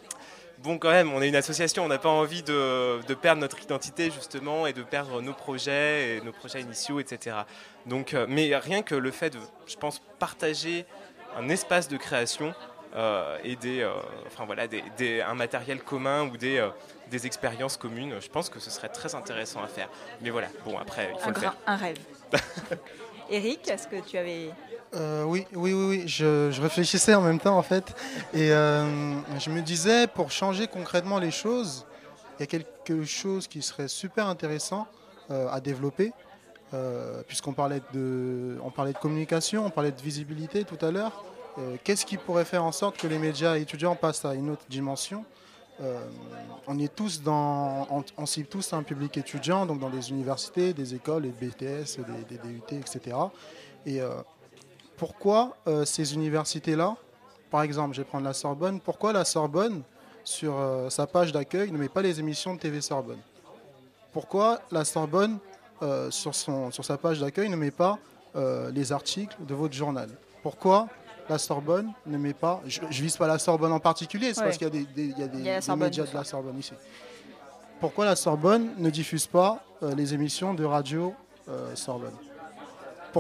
bon, quand même, on est une association, on n'a pas envie de, de perdre notre identité, justement, et de perdre nos projets, et nos projets initiaux, etc. Donc, euh, mais rien que le fait de, je pense, partager un espace de création. euh, et des, euh, enfin voilà, des, des- un matériel commun ou des, euh, des expériences communes. Je pense que ce serait très intéressant à faire. Mais voilà, bon après, il faut un, le grand- faire. un rêve. Eric, est-ce que tu avais. Euh, oui, oui, oui, oui. Je, réfléchissais en même temps en fait. Et euh, je me disais, pour changer concrètement les choses, il y a quelque chose qui serait super intéressant euh, à développer. Puisqu'on parlait de, on parlait de communication, on parlait de visibilité tout à l'heure. Qu'est-ce qui pourrait faire en sorte que les médias étudiants passent à une autre dimension? On est tous dans, on, cible tous un public étudiant, donc dans des universités, des écoles, des BTS, des, des DUT, etc. Et pourquoi euh, ces universités-là, par exemple, je vais prendre la Sorbonne, pourquoi la Sorbonne, sur euh, sa page d'accueil, ne met pas les émissions de TV Sorbonne? Pourquoi la Sorbonne, euh, sur, son, sur sa page d'accueil, ne met pas les articles de votre journal? Pourquoi la Sorbonne ne met pas, je ne vise pas la Sorbonne en particulier, c'est Ouais. parce qu'il y a des, des- il y a des- Il y a la des Sorbonne, médias de la Sorbonne ici. Pourquoi la Sorbonne ne diffuse pas les émissions de radio Sorbonne?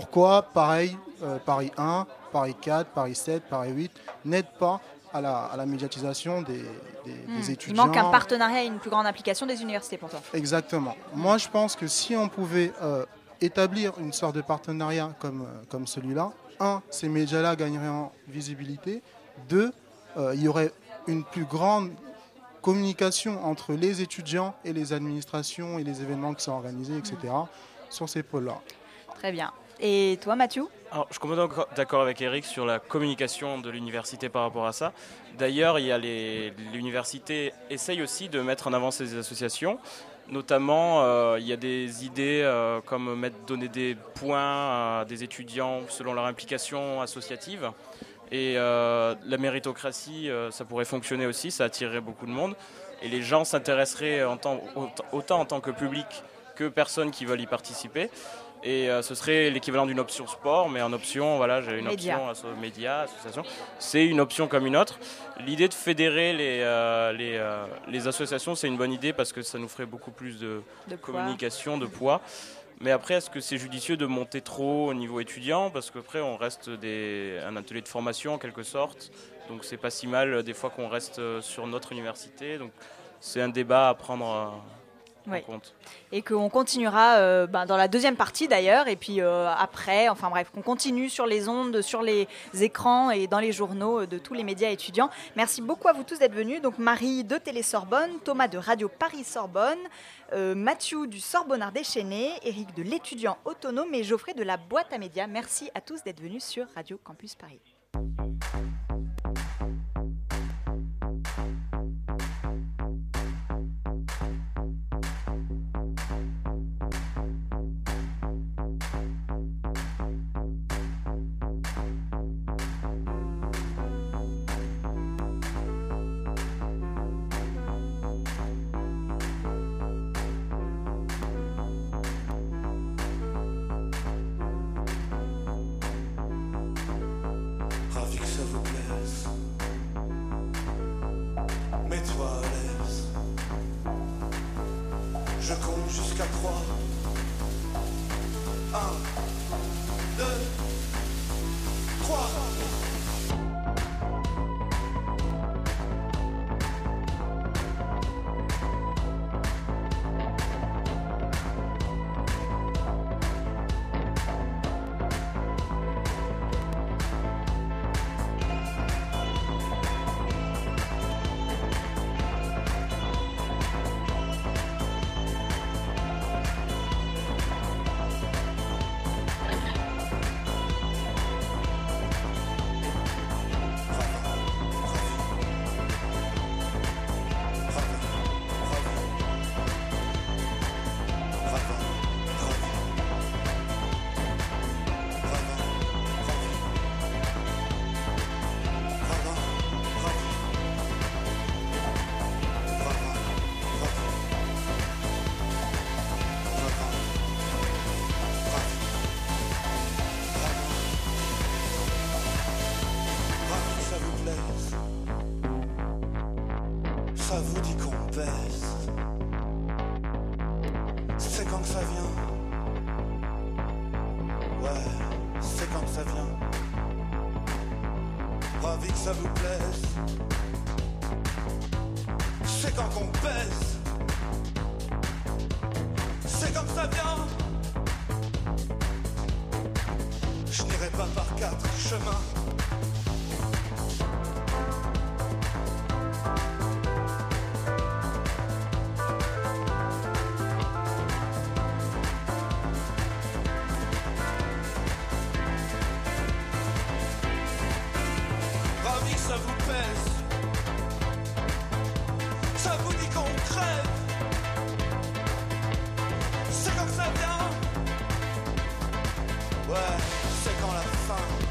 Pourquoi, pareil, euh, Paris 1, Paris 4, Paris 7, Paris 8 n'aident pas à la, à la médiatisation des, des- des Hmm. Il étudiants manque un partenariat et une plus grande implication des universités pour toi. Exactement. Moi, je pense que si on pouvait euh, établir une sorte de partenariat comme, euh, comme celui-là, un, ces médias-là gagneraient en visibilité. Deux, euh, il y aurait une plus grande communication entre les étudiants et les administrations et les événements qui sont organisés, etc. sur ces pôles-là. Très bien. Et toi, Mathieu Alors, je suis complètement d'accord avec Eric sur la communication de l'université par rapport à ça. D'ailleurs, l'université essaye aussi de mettre en avant ces associations. Notamment, euh, il y a des idées euh, comme donner des points à des étudiants selon leur implication associative. Et euh, la méritocratie, ça pourrait fonctionner aussi, ça attirerait beaucoup de monde. Et les gens s'intéresseraient en tant- autant- autant en tant que public que personnes qui veulent y participer. Et euh, ce serait l'équivalent d'une option sport, mais en option, voilà, j'ai une Média. option asso- média, association. C'est une option comme une autre. L'idée de fédérer les, euh, les, euh, les associations, c'est une bonne idée parce que ça nous ferait beaucoup plus de, De communication, de poids. Mais après, est-ce que c'est judicieux de monter trop au niveau étudiant? Parce qu'après, on reste des, un atelier de formation en quelque sorte. Donc c'est pas si mal euh, des fois qu'on reste euh, sur notre université. Donc c'est un débat à prendre euh, Oui. en compte. et qu'on continuera euh, ben, dans la deuxième partie d'ailleurs, et puis euh, après, enfin bref, qu'on continue sur les ondes, sur les écrans et dans les journaux euh, de tous les médias étudiants. Merci beaucoup à vous tous d'être venus. Donc Marie de Télé Sorbonne, Thomas de Radio Paris Sorbonne, euh, Mathieu du Sorbonnard déchaîné, Eric de l'étudiant autonome et Geoffrey de la boîte à médias. Merci à tous d'être venus sur Radio Campus Paris. Ouais, c'est quand la fin.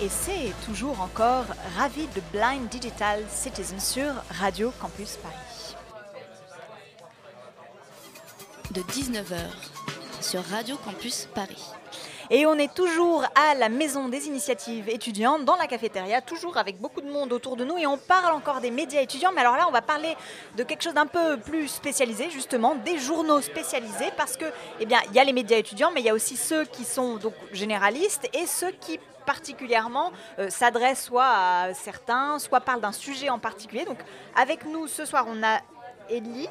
Et c'est toujours encore Ravi de Blind Digital Citizen sur Radio Campus Paris. De 19h sur Radio Campus Paris. Et on est toujours à la Maison des Initiatives étudiantes, dans la cafétéria, toujours avec beaucoup de monde autour de nous. Et on parle encore des médias étudiants. Mais alors là, on va parler de quelque chose d'un peu plus spécialisé, justement, des journaux spécialisés. Parce que, eh bien, il y a les médias étudiants, mais il y a aussi ceux qui sont donc généralistes et ceux qui particulièrement euh, s'adressent soit à certains, soit parlent d'un sujet en particulier. Donc, avec nous ce soir, on a Élise.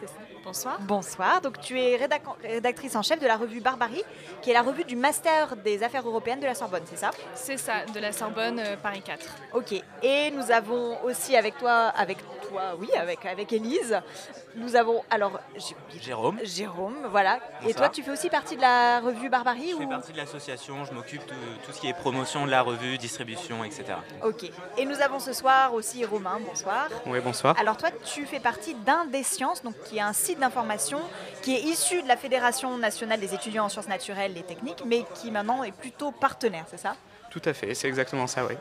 c'est ça Bonsoir. Bonsoir. Donc tu es rédac- rédactrice en chef de la revue Barbarie, qui est la revue du Master des Affaires européennes de la Sorbonne, c'est ça? C'est ça, de la Sorbonne, euh, Paris 4. Ok. Et nous avons aussi avec toi, avec toi, oui, avec avec Élise, nous avons alors Jérôme. Jérôme, voilà. Et toi, tu fais aussi partie de la revue Barbarie Je ou fais partie de l'association, je m'occupe de tout ce qui est promotion de la revue, distribution, etc. Ok. Et nous avons ce soir aussi Romain. Bonsoir. Oui, bonsoir. Alors toi, tu fais partie d'Un des Sciences, donc qui est un site d'information qui est issu de la Fédération nationale des étudiants en sciences naturelles et techniques, mais qui maintenant est plutôt partenaire, c'est ça? Tout à fait, c'est exactement ça, oui.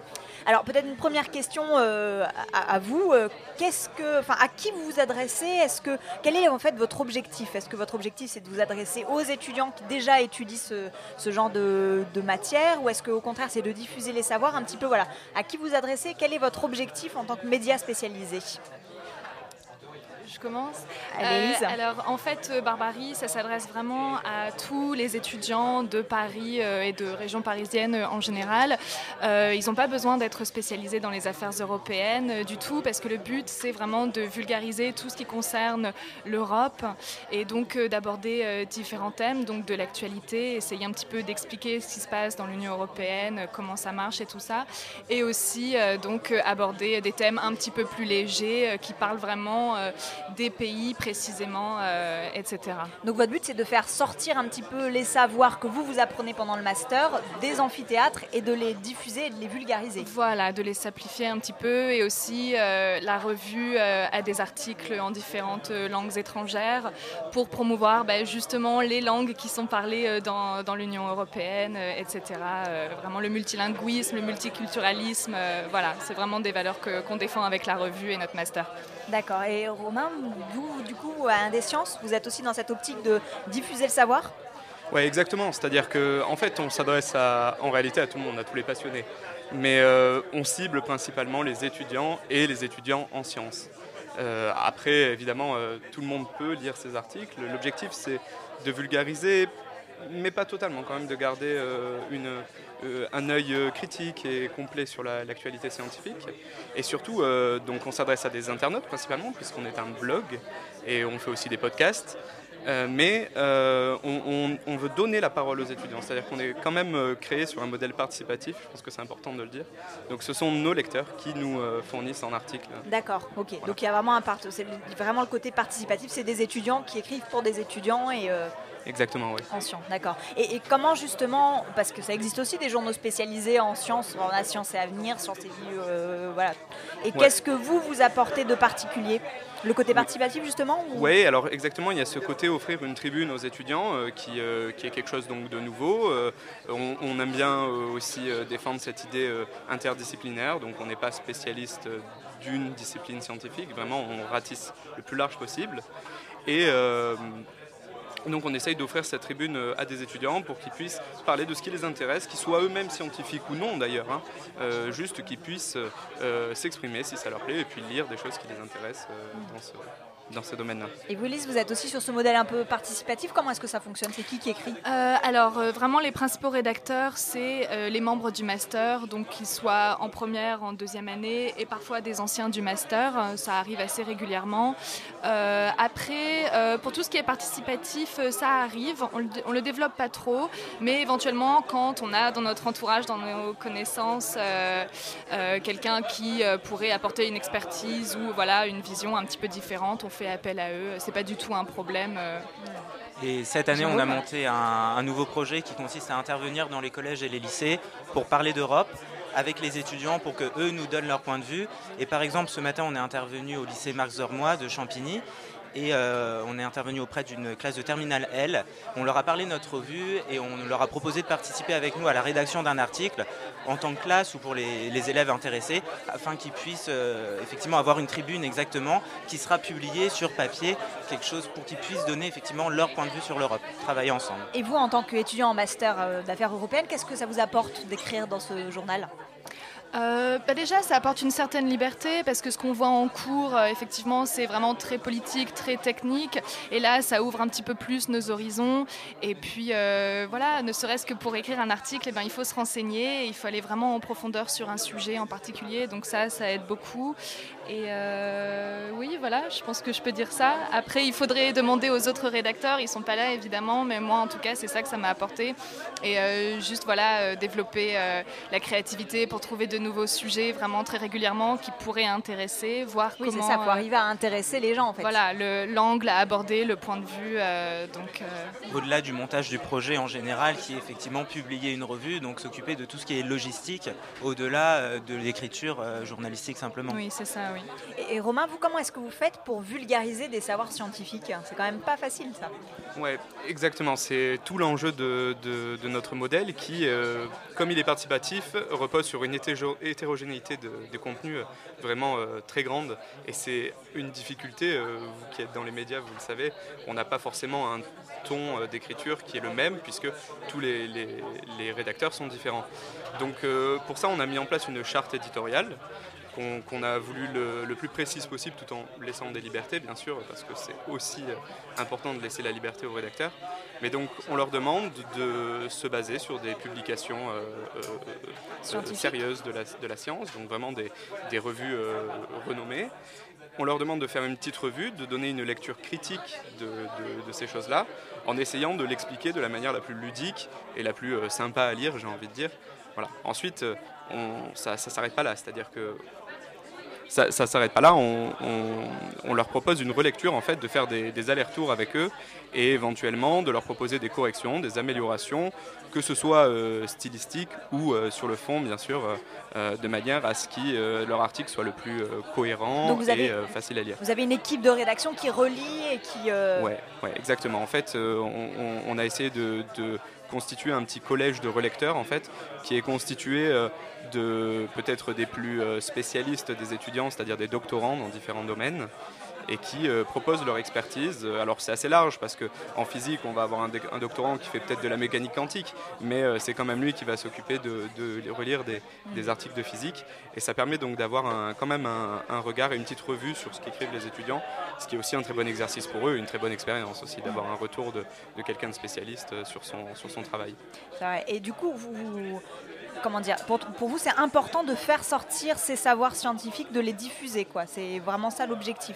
Alors peut-être une première question euh, à, à vous. Euh, Qu'est-ce que, enfin, à qui vous vous adressez? Est-ce que quel est en fait votre objectif? Est-ce que votre objectif c'est de vous adresser aux étudiants qui déjà étudient ce, ce genre de, de matière, ou est-ce que au contraire c'est de diffuser les savoirs? Un petit peu Voilà, à qui vous adressez? Quel est votre objectif en tant que média spécialisé? Je commence. Allez, Élise. alors, en fait, euh, Barbarie, ça s'adresse vraiment à tous les étudiants de Paris euh, et de région parisienne euh, en général. Euh, ils n'ont pas besoin d'être spécialisés dans les affaires européennes euh, du tout, parce que le but, c'est vraiment de vulgariser tout ce qui concerne l'Europe et donc euh, d'aborder euh, différents thèmes, donc de l'actualité, essayer un petit peu d'expliquer ce qui se passe dans l'Union européenne, euh, comment ça marche et tout ça, et aussi euh, donc euh, aborder des thèmes un petit peu plus légers euh, qui parlent vraiment euh, des pays précisément, euh, etc. Donc votre but c'est de faire sortir un petit peu les savoirs que vous vous apprenez pendant le master des amphithéâtres et de les diffuser et de les vulgariser. Voilà, de les simplifier un petit peu et aussi euh, la revue euh, a des articles en différentes euh, langues étrangères pour promouvoir bah, justement les langues qui sont parlées dans, dans l'Union européenne, etc. Vraiment le multilinguisme, le multiculturalisme, voilà, c'est vraiment des valeurs qu'on défend avec la revue et notre master. D'accord. Et Romain, vous du coup à Un des Sciences, vous êtes aussi dans cette optique de diffuser le savoir? Oui, exactement. C'est-à-dire qu'en en fait, on s'adresse en réalité à tout le monde, à tous les passionnés. Mais euh, on cible principalement les étudiants et les étudiants en sciences. Euh, après, évidemment, euh, tout le monde peut lire ces articles. L'objectif, c'est de vulgariser, mais pas totalement, quand même, de garder une, un œil euh, critique et complet sur la- l'actualité scientifique. Et surtout, euh, donc, on s'adresse à des internautes principalement, puisqu'on est un blog et on fait aussi des podcasts. Euh, mais euh, on, on- on veut donner la parole aux étudiants, c'est-à-dire qu'on est quand même euh, créé sur un modèle participatif, je pense que c'est important de le dire. Donc ce sont nos lecteurs qui nous euh, fournissent en article. D'accord, ok. Donc il y a vraiment un part, c'est vraiment le côté participatif, c'est des étudiants qui écrivent pour des étudiants et euh, Exactement, oui. en sciences, d'accord. Et, et comment justement, parce que ça existe aussi des journaux spécialisés en sciences, on a Sciences et Avenir, Sciences et Vie, euh, voilà. Et Ouais. qu'est-ce que vous vous apportez de particulier? Le côté participatif justement ou- Oui, alors exactement, il y a ce côté offrir une tribune aux étudiants euh, qui, euh, qui est quelque chose donc de nouveau. Euh, on, on aime bien aussi défendre cette idée interdisciplinaire, donc on n'est pas spécialiste d'une discipline scientifique, vraiment on ratisse le plus large possible. Et donc on essaye d'offrir cette tribune euh, à des étudiants pour qu'ils puissent parler de ce qui les intéresse, qu'ils soient eux-mêmes scientifiques ou non d'ailleurs, hein, euh, juste qu'ils puissent euh, s'exprimer si ça leur plaît et puis lire des choses qui les intéressent dans ce, dans ce domaine-là. Et vous, Lise, vous êtes aussi sur ce modèle un peu participatif. Comment est-ce que ça fonctionne? C'est qui qui écrit? Euh, alors, euh, vraiment, les principaux rédacteurs, c'est euh, les membres du master, donc qu'ils soient en première, en deuxième année, et parfois des anciens du master. ça arrive assez régulièrement. Euh, après, euh, pour tout ce qui est participatif, ça arrive. On le, on le développe pas trop, mais éventuellement, quand on a dans notre entourage, dans nos connaissances, euh, euh, quelqu'un qui euh, pourrait apporter une expertise ou voilà une vision un petit peu différente, on fait appel à eux. C'est pas du tout un problème. euh. Et cette année, on a monté un, un nouveau projet qui consiste à intervenir dans les collèges et les lycées pour parler d'Europe avec les étudiants pour que eux nous donnent leur point de vue. Et par exemple, ce matin, on est intervenu au lycée Marc Zormois de Champigny. Et euh, on est intervenu auprès d'une classe de terminale L. On leur a parlé de notre revue et on leur a proposé de participer avec nous à la rédaction d'un article en tant que classe ou pour les, élèves intéressés afin qu'ils puissent euh, effectivement avoir une tribune exactement qui sera publiée sur papier, quelque chose pour qu'ils puissent donner effectivement leur point de vue sur l'Europe, travailler ensemble. Et vous, en tant qu'étudiant en master euh, d'affaires européennes, qu'est-ce que ça vous apporte d'écrire dans ce journal? Euh, bah déjà, ça apporte une certaine liberté parce que ce qu'on voit en cours, euh, effectivement, c'est vraiment très politique, très technique. Et là, ça ouvre un petit peu plus nos horizons. Et puis, euh, voilà, ne serait-ce que pour écrire un article, eh ben, il faut se renseigner, il faut aller vraiment en profondeur sur un sujet en particulier. Donc ça, ça aide beaucoup. Et euh, oui, voilà, je pense que je peux dire ça. Après, il faudrait demander aux autres rédacteurs. Ils sont pas là, évidemment, mais moi, en tout cas, c'est ça que ça m'a apporté. Et euh, juste, voilà, euh, développer euh, la créativité pour trouver de nouveaux sujets vraiment très régulièrement qui pourraient intéresser, voir Oui, c'est comment. ça, pour arriver à intéresser les gens en fait. Voilà, le- l'angle à aborder, le point de vue. euh, donc, euh, Au-delà du montage du projet en général, qui est effectivement publier une revue, donc s'occuper de tout ce qui est logistique, au-delà de l'écriture journalistique simplement. oui, c'est ça, oui. Et, Romain, vous, comment est-ce que vous faites pour vulgariser des savoirs scientifiques? C'est quand même pas facile ça. Ouais, exactement. C'est tout l'enjeu de, notre modèle qui, euh, comme il est participatif, repose sur une hétéro- hétérogénéité de, contenu euh, vraiment euh, très grande. Et c'est une difficulté, vous qui êtes dans les médias, vous le savez, on n'a pas forcément un ton d'écriture qui est le même puisque tous les, rédacteurs sont différents. Donc pour ça, on a mis en place une charte éditoriale qu'on a voulu le, le plus précise possible tout en laissant des libertés, bien sûr, parce que c'est aussi euh, important de laisser la liberté aux rédacteurs. Mais donc, on leur demande de se baser sur des publications euh, euh, sérieuses de la, de la science, donc vraiment des, des revues renommées. On leur demande de faire une petite revue, de donner une lecture critique de, de- de ces choses-là, en essayant de l'expliquer de la manière la plus ludique et la plus sympa à lire, j'ai envie de dire. Voilà. Ensuite, on- ça ne s'arrête pas là, c'est-à-dire que ça ne s'arrête pas là, on, on- on leur propose une relecture, en fait, de faire des, des allers-retours avec eux et éventuellement de leur proposer des corrections, des améliorations, que ce soit euh, stylistique ou euh, sur le fond, bien sûr, euh, euh, de manière à ce que leur article soit le plus cohérent vous avez- et facile à lire. Vous avez une équipe de rédaction qui relie et qui. euh, Ouais, ouais, exactement. En fait, on, on- on a essayé de, de constituer un petit collège de relecteurs, en fait, qui est constitué euh, de peut-être des plus euh, spécialistes des étudiants, c'est-à-dire des doctorants dans différents domaines, et qui euh, proposent leur expertise. Euh, Alors c'est assez large parce que en physique, on va avoir un, doc- un doctorant qui fait peut-être de la mécanique quantique, mais euh, c'est quand même lui qui va s'occuper de, relire des, articles de physique, et ça permet donc d'avoir quand même un, regard et une petite revue sur ce qu'écrivent les étudiants, ce qui est aussi un très bon exercice pour eux, une très bonne expérience aussi d'avoir un retour de, quelqu'un de spécialiste euh, sur son, travail. Et du coup, vous. Comment dire Pour, vous, c'est important de faire sortir ces savoirs scientifiques, de les diffuser, quoi. C'est vraiment ça l'objectif.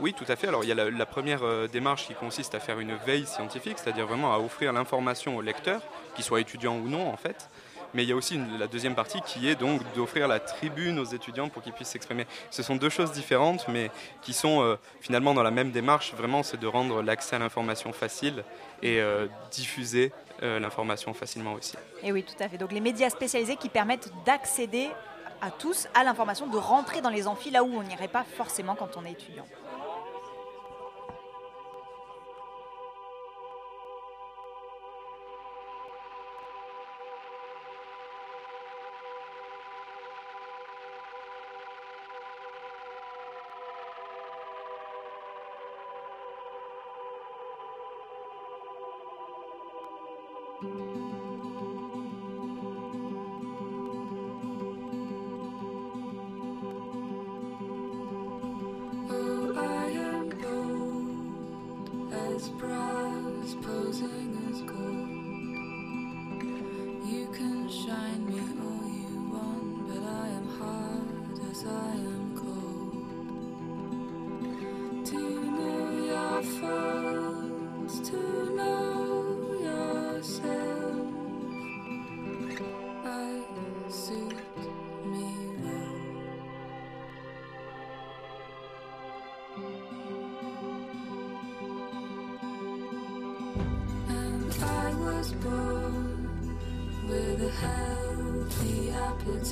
Oui, tout à fait. Alors, il y a la, première euh, démarche qui consiste à faire une veille scientifique, c'est-à-dire vraiment à offrir l'information aux lecteurs, qu'ils soient étudiants ou non, en fait. Mais il y a aussi la deuxième partie qui est donc d'offrir la tribune aux étudiants pour qu'ils puissent s'exprimer. Ce sont deux choses différentes, mais qui sont euh, finalement dans la même démarche. Vraiment, c'est de rendre l'accès à l'information facile et euh, diffuser l'information facilement aussi. Et oui, tout à fait. Donc les médias spécialisés qui permettent d'accéder à tous à l'information, de rentrer dans les amphis là où on n'irait pas forcément quand on est étudiant.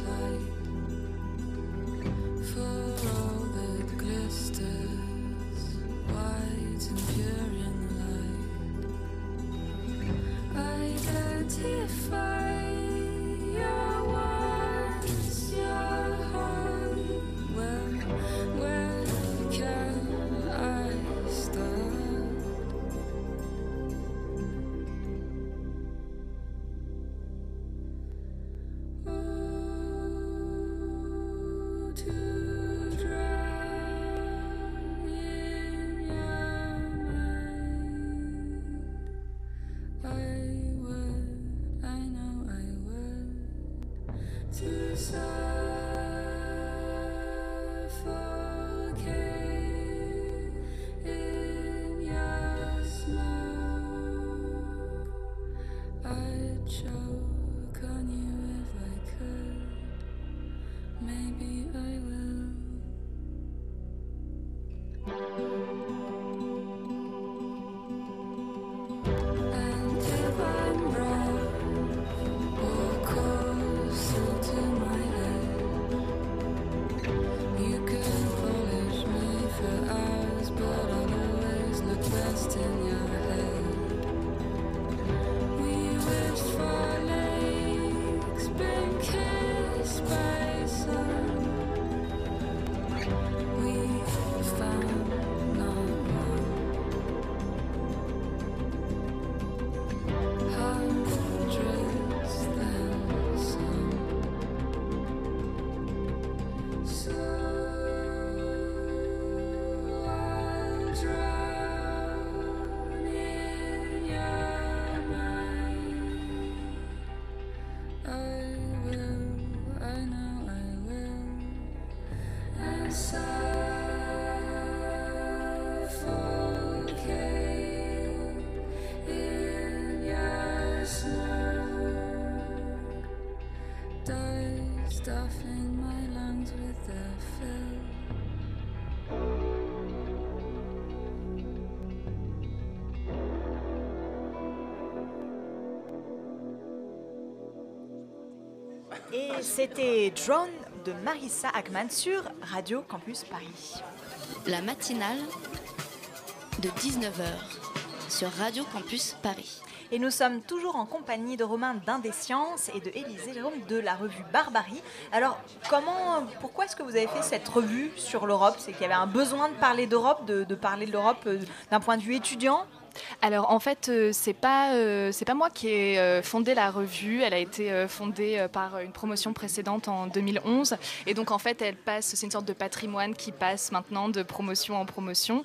time. Et c'était Drone de Marissa Ackman sur Radio Campus Paris. La matinale de 19h sur Radio Campus Paris. Et nous sommes toujours en compagnie de Romain d'Indescience et de Élisée Jérôme de la revue Barbarie. Alors, comment, pourquoi est-ce que vous avez fait cette revue sur l'Europe? C'est qu'il y avait un besoin de parler d'Europe, de, de parler de l'Europe euh, d'un point de vue étudiant? Alors en fait, euh, c'est pas euh, c'est pas moi qui ai euh, fondé la revue. Elle a été fondée par une promotion précédente en 2011, et donc en fait, elle passe. C'est une sorte de patrimoine qui passe maintenant de promotion en promotion.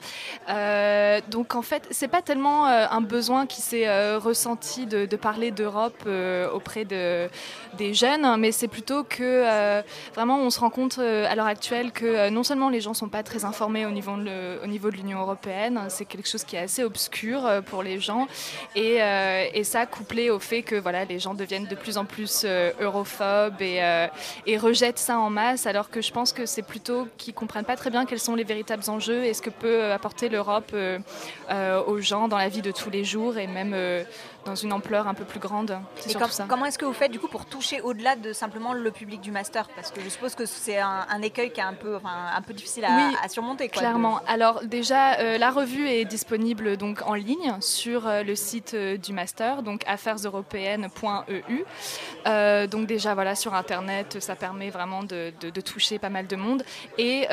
Donc en fait, c'est pas tellement un besoin qui s'est ressenti de, parler d'Europe auprès de des jeunes, hein, mais c'est plutôt que vraiment on se rend compte à l'heure actuelle que non seulement les gens sont pas très informés au niveau de, le- au niveau de l'Union européenne, c'est quelque chose qui est assez obscur euh, pour les gens, et, euh, et ça couplé au fait que voilà les gens deviennent de plus en plus euh, europhobes et, et rejettent ça en masse, alors que je pense que c'est plutôt qu'ils comprennent pas très bien quels sont les véritables enjeux et ce que peut apporter l'Europe aux gens dans la vie de tous les jours et même dans une ampleur un peu plus grande. Et ça. comment est-ce que vous faites du coup pour toucher au-delà de simplement le public du master? Parce que je suppose que c'est un, un écueil qui est un peu, enfin, un peu difficile à, Oui, à surmonter. Quoi, Clairement. Alors déjà, euh, la revue est disponible donc en ligne sur euh, le site euh, du master, donc affaireseuropéennes.eu. Euh, donc déjà voilà sur internet, ça permet vraiment de, de- de toucher pas mal de monde. Et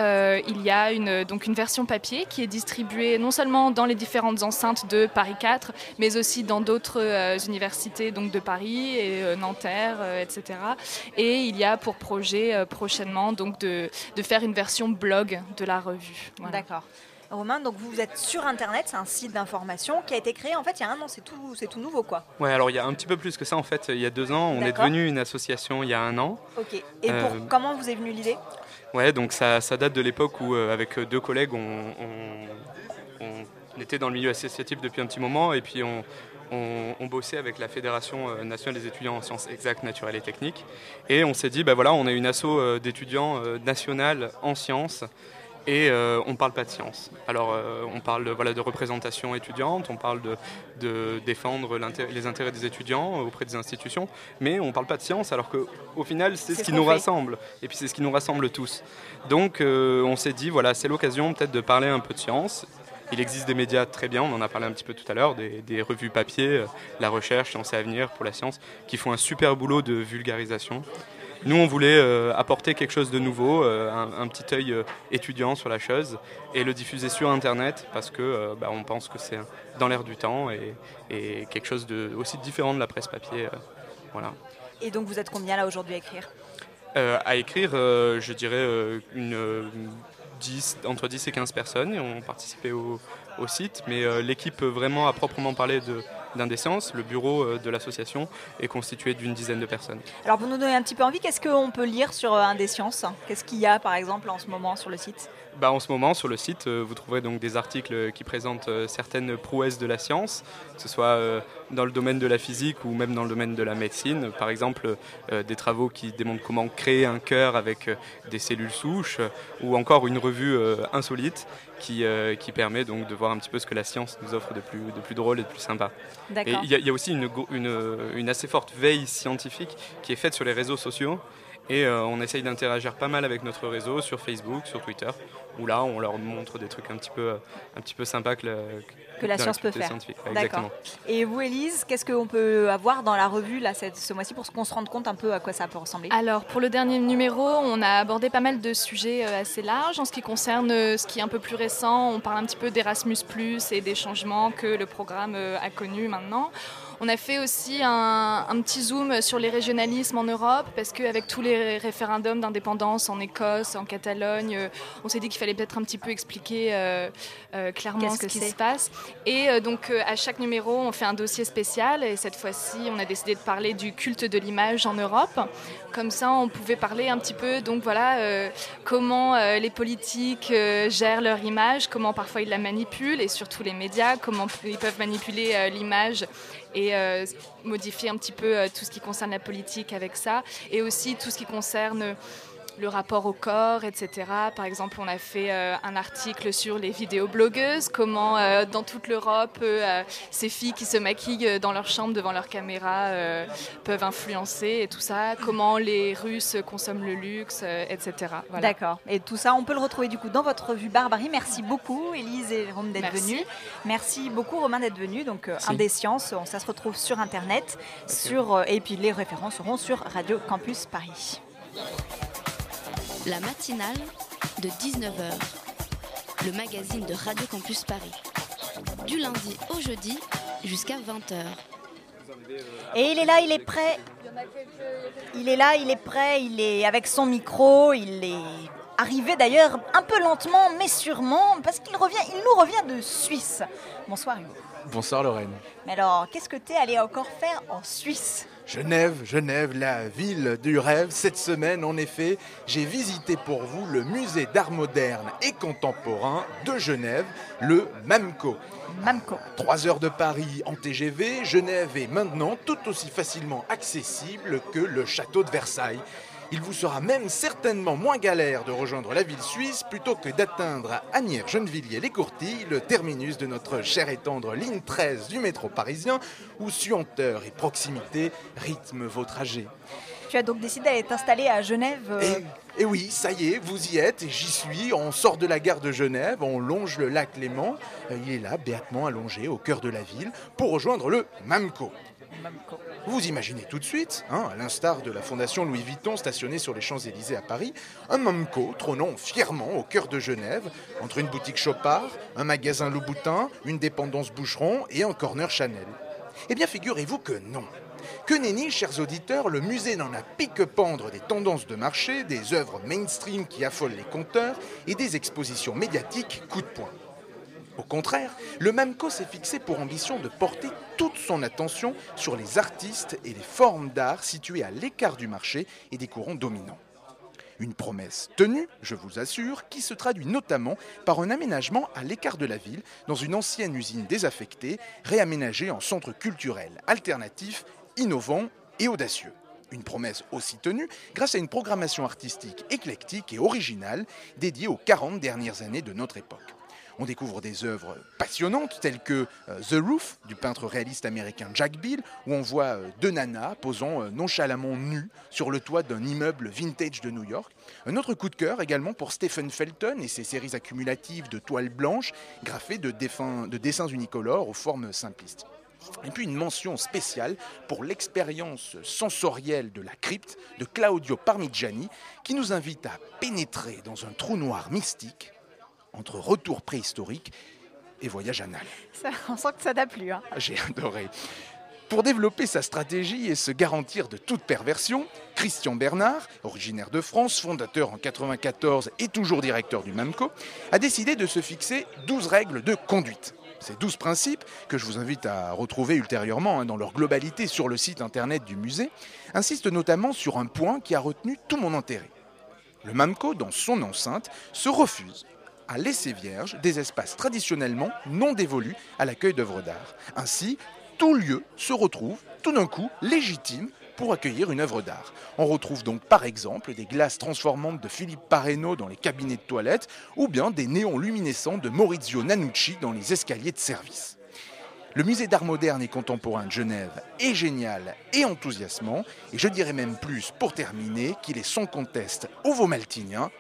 il y a une donc une version papier qui est distribuée non seulement dans les différentes enceintes de Paris 4, mais aussi dans d'autres euh, universités donc de Paris et euh, Nanterre, euh, etc. Et il y a pour projet euh, prochainement donc de, de faire une version blog de la revue. Voilà. D'accord. Romain, donc vous êtes sur Internet, c'est un site d'information qui a été créé en fait il y a un an, c'est tout, c'est tout nouveau quoi. Ouais, alors il y a un petit peu plus que ça en fait. Il y a deux ans, on est devenu une association il y a un an. Ok. Et Euh, pour, comment vous est venue l'idée? Ouais, donc ça, ça date de l'époque où, euh, avec deux collègues, on, on- on était dans le milieu associatif depuis un petit moment et puis on, on- on bossait avec la Fédération euh, nationale des étudiants en sciences exactes, naturelles et techniques. Et on s'est dit, bah voilà, on est une asso euh, d'étudiants euh, nationale en sciences et euh, on parle pas de science. Alors euh, on parle de, voilà, de représentation étudiante, on parle de, de défendre les intérêts des étudiants auprès des institutions, mais on parle pas de science alors qu'au final c'est ce qui nous fait. rassemble et puis c'est ce qui nous rassemble tous. Donc euh, on s'est dit voilà c'est l'occasion peut-être de parler un peu de science. Il existe des médias très bien, on en a parlé un petit peu tout à l'heure, des, des revues papier, euh, La Recherche, Science et Avenir pour la science, qui font un super boulot de vulgarisation. Nous, on voulait euh, apporter quelque chose de nouveau, euh, un, un petit œil euh, étudiant sur la chose, et le diffuser sur Internet, parce que bah, on pense que c'est dans l'air du temps et, et quelque chose de aussi différent de la presse papier. voilà. Et donc vous êtes combien là aujourd'hui à écrire? À écrire, je dirais une, 10, entre 10 et 15 personnes ont participé au, au site, mais euh, l'équipe euh, vraiment à proprement parler de, d'Indescience. Le bureau euh, de l'association est constitué d'une dizaine de personnes. Alors pour nous donner un petit peu envie, qu'est-ce qu'on peut lire sur Indescience Qu'est-ce qu'il y a par exemple en ce moment sur le site? Bah, en ce moment, sur le site, vous trouverez donc des articles qui présentent certaines prouesses de la science, que ce soit dans le domaine de la physique ou même dans le domaine de la médecine. Par exemple, euh, des travaux qui démontrent comment créer un cœur avec euh, des cellules souches, euh, ou encore une revue insolite qui, qui permet donc de voir un petit peu ce que la science nous offre de plus, de plus drôle et de plus sympa. Et il y, a- il y a aussi une, go- une, une assez forte veille scientifique qui est faite sur les réseaux sociaux. Et euh, on essaye d'interagir pas mal avec notre réseau sur Facebook, sur Twitter, où là on leur montre des trucs un petit peu, euh, un petit peu sympas que la, Que la dans science peut faire. Exactement. Et vous, Élise, qu'est-ce qu'on peut avoir dans la revue là, cette- ce mois-ci pour qu'on se rende compte un peu à quoi ça peut ressembler? Alors, pour le dernier numéro, on a abordé pas mal de sujets euh, assez larges. En ce qui concerne ce qui est un peu plus récent, on parle un petit peu d'Erasmus, et des changements que le programme a connus maintenant. On a fait aussi un, un petit zoom sur les régionalismes en Europe, parce qu'avec tous les référendums d'indépendance en Écosse, en Catalogne, euh, on s'est dit qu'il fallait peut-être un petit peu expliquer euh, euh, clairement Qu'est-ce ce qui se passe. Et euh, donc, à chaque numéro, on fait un dossier spécial. Et cette fois-ci, on a décidé de parler du culte de l'image en Europe. Comme ça, on pouvait parler un petit peu, donc voilà, comment les politiques gèrent leur image, comment parfois ils la manipulent, et surtout les médias, comment ils peuvent manipuler l'image et euh, modifier un petit peu euh, tout ce qui concerne la politique avec ça, et aussi tout ce qui concerne le rapport au corps, etc. Par exemple, on a fait euh, un article sur les vidéoblogueuses, comment euh, dans toute l'Europe, euh, ces filles qui se maquillent dans leur chambre devant leur caméra euh, peuvent influencer et tout ça, comment les Russes consomment le luxe, euh, etc. Voilà. D'accord. Et tout ça, on peut le retrouver du coup dans votre revue Barbarie. Merci beaucoup, Élise et Romain d'être venus. Merci beaucoup, Romain d'être venu. Donc, euh, Merci. Indescience, on- ça se retrouve sur Internet. Sur, euh, et puis, les références seront sur Radio Campus Paris. La matinale de 19h, le magazine de Radio Campus Paris. Du lundi au jeudi jusqu'à 20h. Et il est là, il est prêt. Il est là, il est prêt, il est avec son micro, il est arrivé d'ailleurs un peu lentement mais sûrement parce qu'il revient, il nous revient de Suisse. Bonsoir Hugo. Bonsoir Lorraine. Mais alors, qu'est-ce que tu es allé encore faire en Suisse? Genève, Genève, la ville du rêve. Cette semaine, en effet, j'ai visité pour vous le musée d'art moderne et contemporain de Genève, le MAMCO. MAMCO. Trois heures de Paris en TGV, Genève est maintenant tout aussi facilement accessible que le château de Versailles. Il vous sera même certainement moins galère de rejoindre la ville suisse plutôt que d'atteindre Agnières, Gennevilliers, les Courtilles, le terminus de notre chère et tendre ligne 13 du métro parisien, où suenteur et proximité rythment vos trajets. Tu as donc décidé d'aller t'installer à Genève euh, Et oui, ça y est, vous y êtes, et j'y suis. On sort de la gare de Genève, on longe le lac Léman. Euh, Il est là, béatement allongé, au cœur de la ville, pour rejoindre le MAMCO. Vous imaginez tout de suite, hein, à l'instar de la fondation Louis Vuitton stationnée sur les Champs-Élysées à Paris, un MAMCO trônant fièrement au cœur de Genève, entre une boutique Chopard, un magasin Louboutin, une dépendance Boucheron et un corner Chanel. Eh bien, figurez-vous que non. Que nenni, chers auditeurs, le musée n'en a pique-pendre des tendances de marché, des œuvres mainstream qui affolent les compteurs et des expositions médiatiques coup de poing. Au contraire, le MAMCO s'est fixé pour ambition de porter toute son attention sur les artistes et les formes d'art situées à l'écart du marché et des courants dominants. Une promesse tenue, je vous assure, qui se traduit notamment par un aménagement à l'écart de la ville, dans une ancienne usine désaffectée, réaménagée en centre culturel alternatif, innovant et audacieux. Une promesse aussi tenue grâce à une programmation artistique éclectique et originale dédiée aux 40 dernières années de notre époque. On découvre des œuvres passionnantes telles que euh, The Roof du peintre réaliste américain Jack Bill, où on voit euh, deux nanas posant euh, nonchalamment nues sur le toit d'un immeuble vintage de New York. Un autre coup de cœur également pour Stephen Felton et ses séries accumulatives de toiles blanches graffées de, de dessins unicolores aux formes simplistes. Et puis une mention spéciale pour l'expérience sensorielle de la crypte de Claudio Parmigiani qui nous invite à pénétrer dans un trou noir mystique entre retour préhistorique et voyage anal. ça- On sent que ça t'a plu. hein. J'ai adoré. Pour développer sa stratégie et se garantir de toute perversion, Christian Bernard, originaire de France, fondateur en 94 et toujours directeur du MAMCO, a décidé de se fixer 12 règles de conduite. Ces douze principes, que je vous invite à retrouver ultérieurement hein, dans leur globalité sur le site internet du musée, insistent notamment sur un point qui a retenu tout mon intérêt. Le MAMCO, dans son enceinte, se refuse à laisser vierge des espaces traditionnellement non dévolus à l'accueil d'œuvres d'art. Ainsi, tout lieu se retrouve tout d'un coup légitime pour accueillir une œuvre d'art. On retrouve donc par exemple des glaces transformantes de Philippe Pareno dans les cabinets de toilette ou bien des néons luminescents de Maurizio Nanucci dans les escaliers de service. Le musée d'art moderne et contemporain de Genève est génial et enthousiasmant, et je dirais même plus pour terminer qu'il est sans conteste ovomaltinien,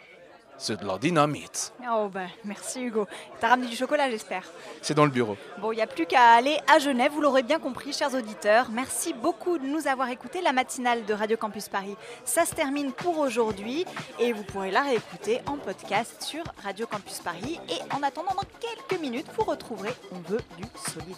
c'est de la dynamite. Oh bah merci Hugo. T'as ramené du chocolat j'espère. C'est dans le bureau. Bon, il n'y a plus qu'à aller à Genève, vous l'aurez bien compris, chers auditeurs. Merci beaucoup de nous avoir écoutés. La matinale de Radio Campus Paris, ça se termine pour aujourd'hui et vous pourrez la réécouter en podcast sur Radio Campus Paris. Et en attendant, dans quelques minutes, vous retrouverez On veut du solide.